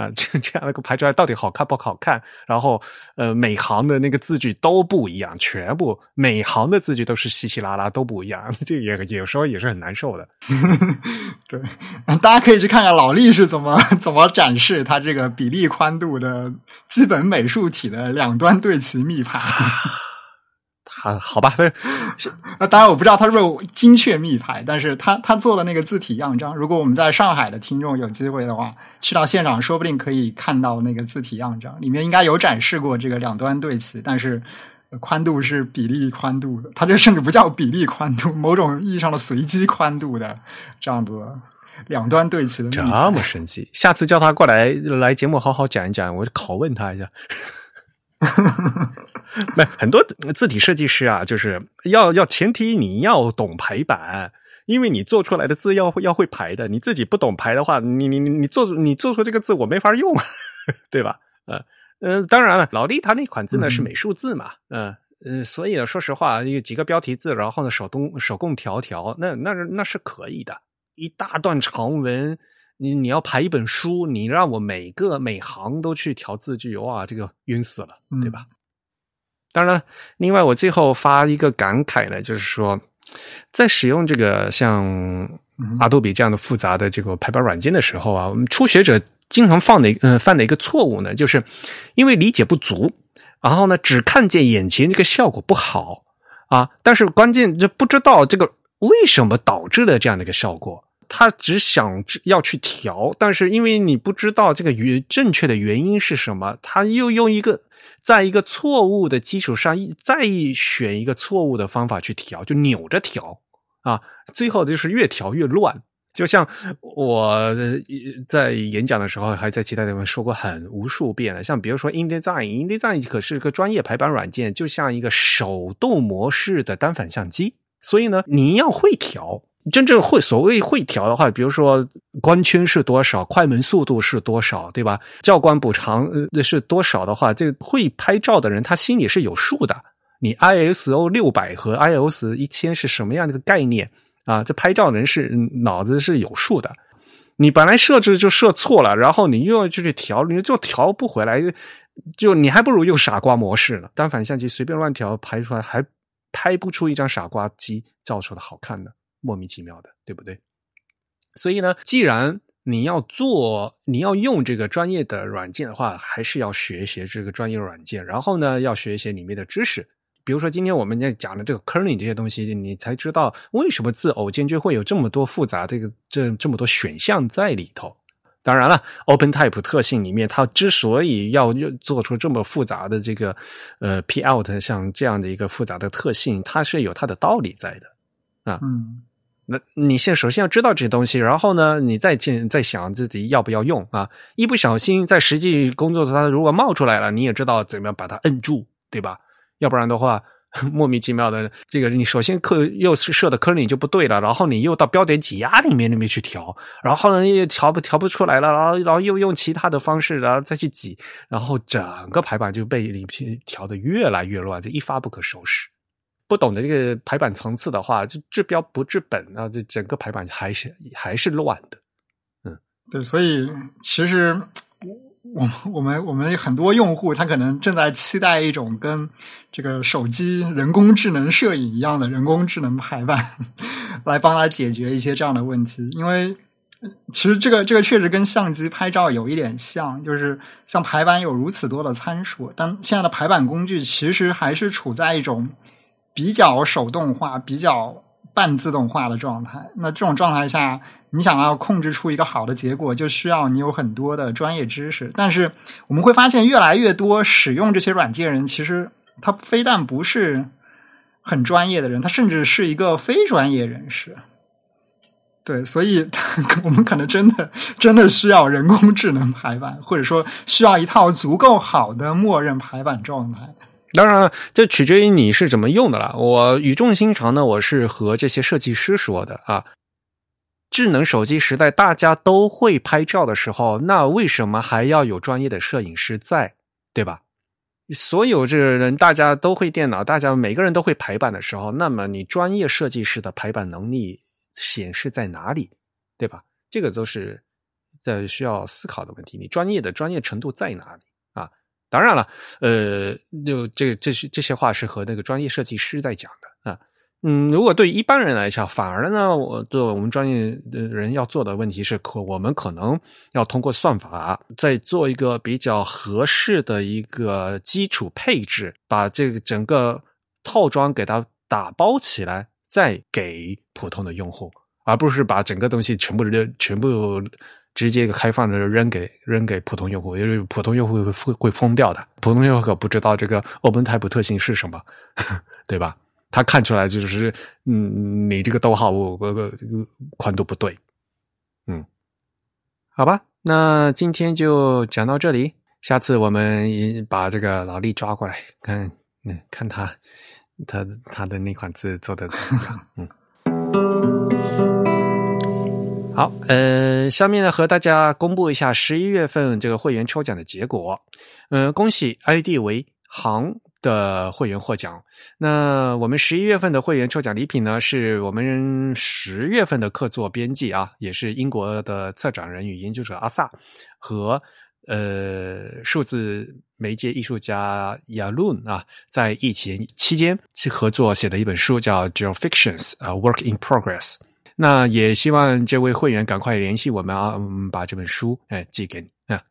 Speaker 1: 啊，这这样的一个排出来到底好看不好看？然后，呃，每行的那个字句都不一样，全部每行的字句都是稀稀拉拉，都不一样，这也有时候也是很难受的。
Speaker 2: 对，大家可以去看看老历是怎么怎么展示它这个比例宽度的基本美术体的两端对齐密排。
Speaker 1: 好，好吧，
Speaker 2: 那当然我不知道他是不是精确密排，但是他他做的那个字体样章，如果我们在上海的听众有机会的话，去到现场，说不定可以看到那个字体样章，里面应该有展示过这个两端对齐，但是宽度是比例宽度的，它这甚至不叫比例宽度，某种意义上的随机宽度的这样子两端对齐的，
Speaker 1: 这么神奇，下次叫他过来来节目好好讲一讲，我拷问他一下。没很多字体设计师啊，就是要要前提你要懂排版，因为你做出来的字要要会排的。你自己不懂排的话，你你你做你做出这个字我没法用，对吧？呃呃，当然了，老李他那款字呢是美术字嘛，嗯呃，所以呢，说实话，有几个标题字，然后呢手动手工调调，那那那是可以的。一大段长文。你你要排一本书，你让我每个每行都去调字句，哇，这个晕死了，对吧？当然，另外我最后发一个感慨呢，就是说，在使用这个像阿杜比这样的复杂的这个排版软件的时候啊，我们初学者经常犯的嗯犯的一个错误呢，就是因为理解不足，然后呢只看见眼前这个效果不好啊，但是关键就不知道这个为什么导致了这样的一个效果。他只想要去调，但是因为你不知道这个原正确的原因是什么，他又用一个在一个错误的基础上再选一个错误的方法去调，就扭着调啊，最后就是越调越乱。就像我在演讲的时候，还在其他地方说过很无数遍了。像比如说 InDesign，InDesign 可是个专业排版软件，就像一个手动模式的单反相机，所以呢，你要会调。真正会所谓会调的话，比如说光圈是多少，快门速度是多少，对吧？教官补偿呃是多少的话，这会拍照的人他心里是有数的。你 ISO 六百和 ISO 一千是什么样的一个概念啊？这拍照人是脑子是有数的。你本来设置就设错了，然后你又要去调，你就调不回来，就你还不如用傻瓜模式呢。单反相机随便乱调，拍出来还拍不出一张傻瓜机照出的好看的。莫名其妙的，对不对？所以呢，既然你要做，你要用这个专业的软件的话，还是要学一些这个专业软件，然后呢，要学一些里面的知识。比如说，今天我们在讲的这个 kerning 这些东西，你才知道为什么字偶间距会有这么多复杂这个这这么多选项在里头。当然了，OpenType 特性里面，它之所以要做出这么复杂的这个呃 P out 像这样的一个复杂的特性，它是有它的道理在的啊。
Speaker 2: 嗯。
Speaker 1: 那你先首先要知道这些东西，然后呢，你再进再想自己要不要用啊？一不小心在实际工作它如果冒出来了，你也知道怎么样把它摁住，对吧？要不然的话，莫名其妙的这个你首先刻又是设的坑里就不对了，然后你又到标点挤压里面里面去调，然后呢又调不调不出来了，然后然后又用其他的方式然后再去挤，然后整个排版就被你调的越来越乱，就一发不可收拾。不懂得这个排版层次的话，就治标不治本啊！这整个排版还是还是乱的。
Speaker 2: 嗯，对，所以其实我 我们我们很多用户他可能正在期待一种跟这个手机人工智能摄影一样的人工智能排版，来帮他解决一些这样的问题。因为其实这个这个确实跟相机拍照有一点像，就是像排版有如此多的参数，但现在的排版工具其实还是处在一种。比较手动化、比较半自动化的状态，那这种状态下，你想要控制出一个好的结果，就需要你有很多的专业知识。但是我们会发现，越来越多使用这些软件人，其实他非但不是很专业的人，他甚至是一个非专业人士。对，所以我们可能真的真的需要人工智能排版，或者说需要一套足够好的默认排版状态。
Speaker 1: 当然了，这取决于你是怎么用的了。我语重心长呢，我是和这些设计师说的啊。智能手机时代，大家都会拍照的时候，那为什么还要有专业的摄影师在？对吧？所有这个人，大家都会电脑，大家每个人都会排版的时候，那么你专业设计师的排版能力显示在哪里？对吧？这个都是在需要思考的问题。你专业的专业程度在哪里？当然了，呃，就这这些这些话是和那个专业设计师在讲的啊。嗯，如果对一般人来讲，反而呢，我做我们专业的人要做的问题是，可我们可能要通过算法再做一个比较合适的一个基础配置，把这个整个套装给它打包起来，再给普通的用户，而不是把整个东西全部全部。直接一个开放的扔给扔给普通用户，因为普通用户会会会疯掉的。普通用户可不知道这个 OpenType 特性是什么，对吧？他看出来就是，嗯，你这个逗号我我个宽度不对，嗯，好吧，那今天就讲到这里，下次我们把这个老李抓过来，看，嗯，看他他他的那款字做的怎么样，嗯。好，呃，下面呢和大家公布一下十一月份这个会员抽奖的结果。嗯，恭喜 ID 为行的会员获奖。那我们十一月份的会员抽奖礼品呢，是我们十月份的客座编辑啊，也是英国的策展人与研究者阿萨和呃数字媒介艺术家亚伦啊，在疫情期间去合作写的一本书，叫《Geofictions》啊，《Work in Progress》。那也希望这位会员赶快联系我们啊，把这本书哎寄给你啊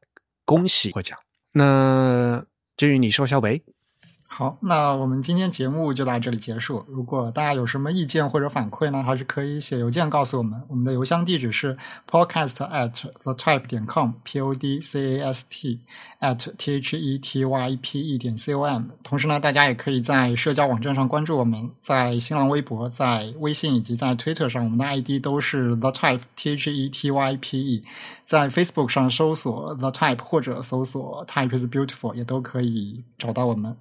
Speaker 1: 恭喜获奖。那至于你说小北。
Speaker 2: 好，那我们今天节目就到这里结束。如果大家有什么意见或者反馈呢，还是可以写邮件告诉我们。我们的邮箱地址是 podcast at the type 点 com，p o d c a s t at t h e t y p e 点 c o m。同时呢，大家也可以在社交网站上关注我们，在新浪微博、在微信以及在 Twitter 上，我们的 ID 都是 the type t h e t y p e。在 Facebook 上搜索 the type 或者搜索 type is beautiful，也都可以找到我们。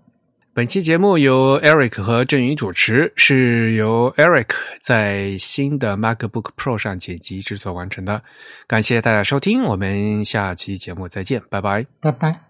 Speaker 1: 本期节目由 Eric 和郑云主持，是由 Eric 在新的 MacBook Pro 上剪辑制作完成的。感谢大家收听，我们下期节目再见，拜拜，
Speaker 2: 拜拜。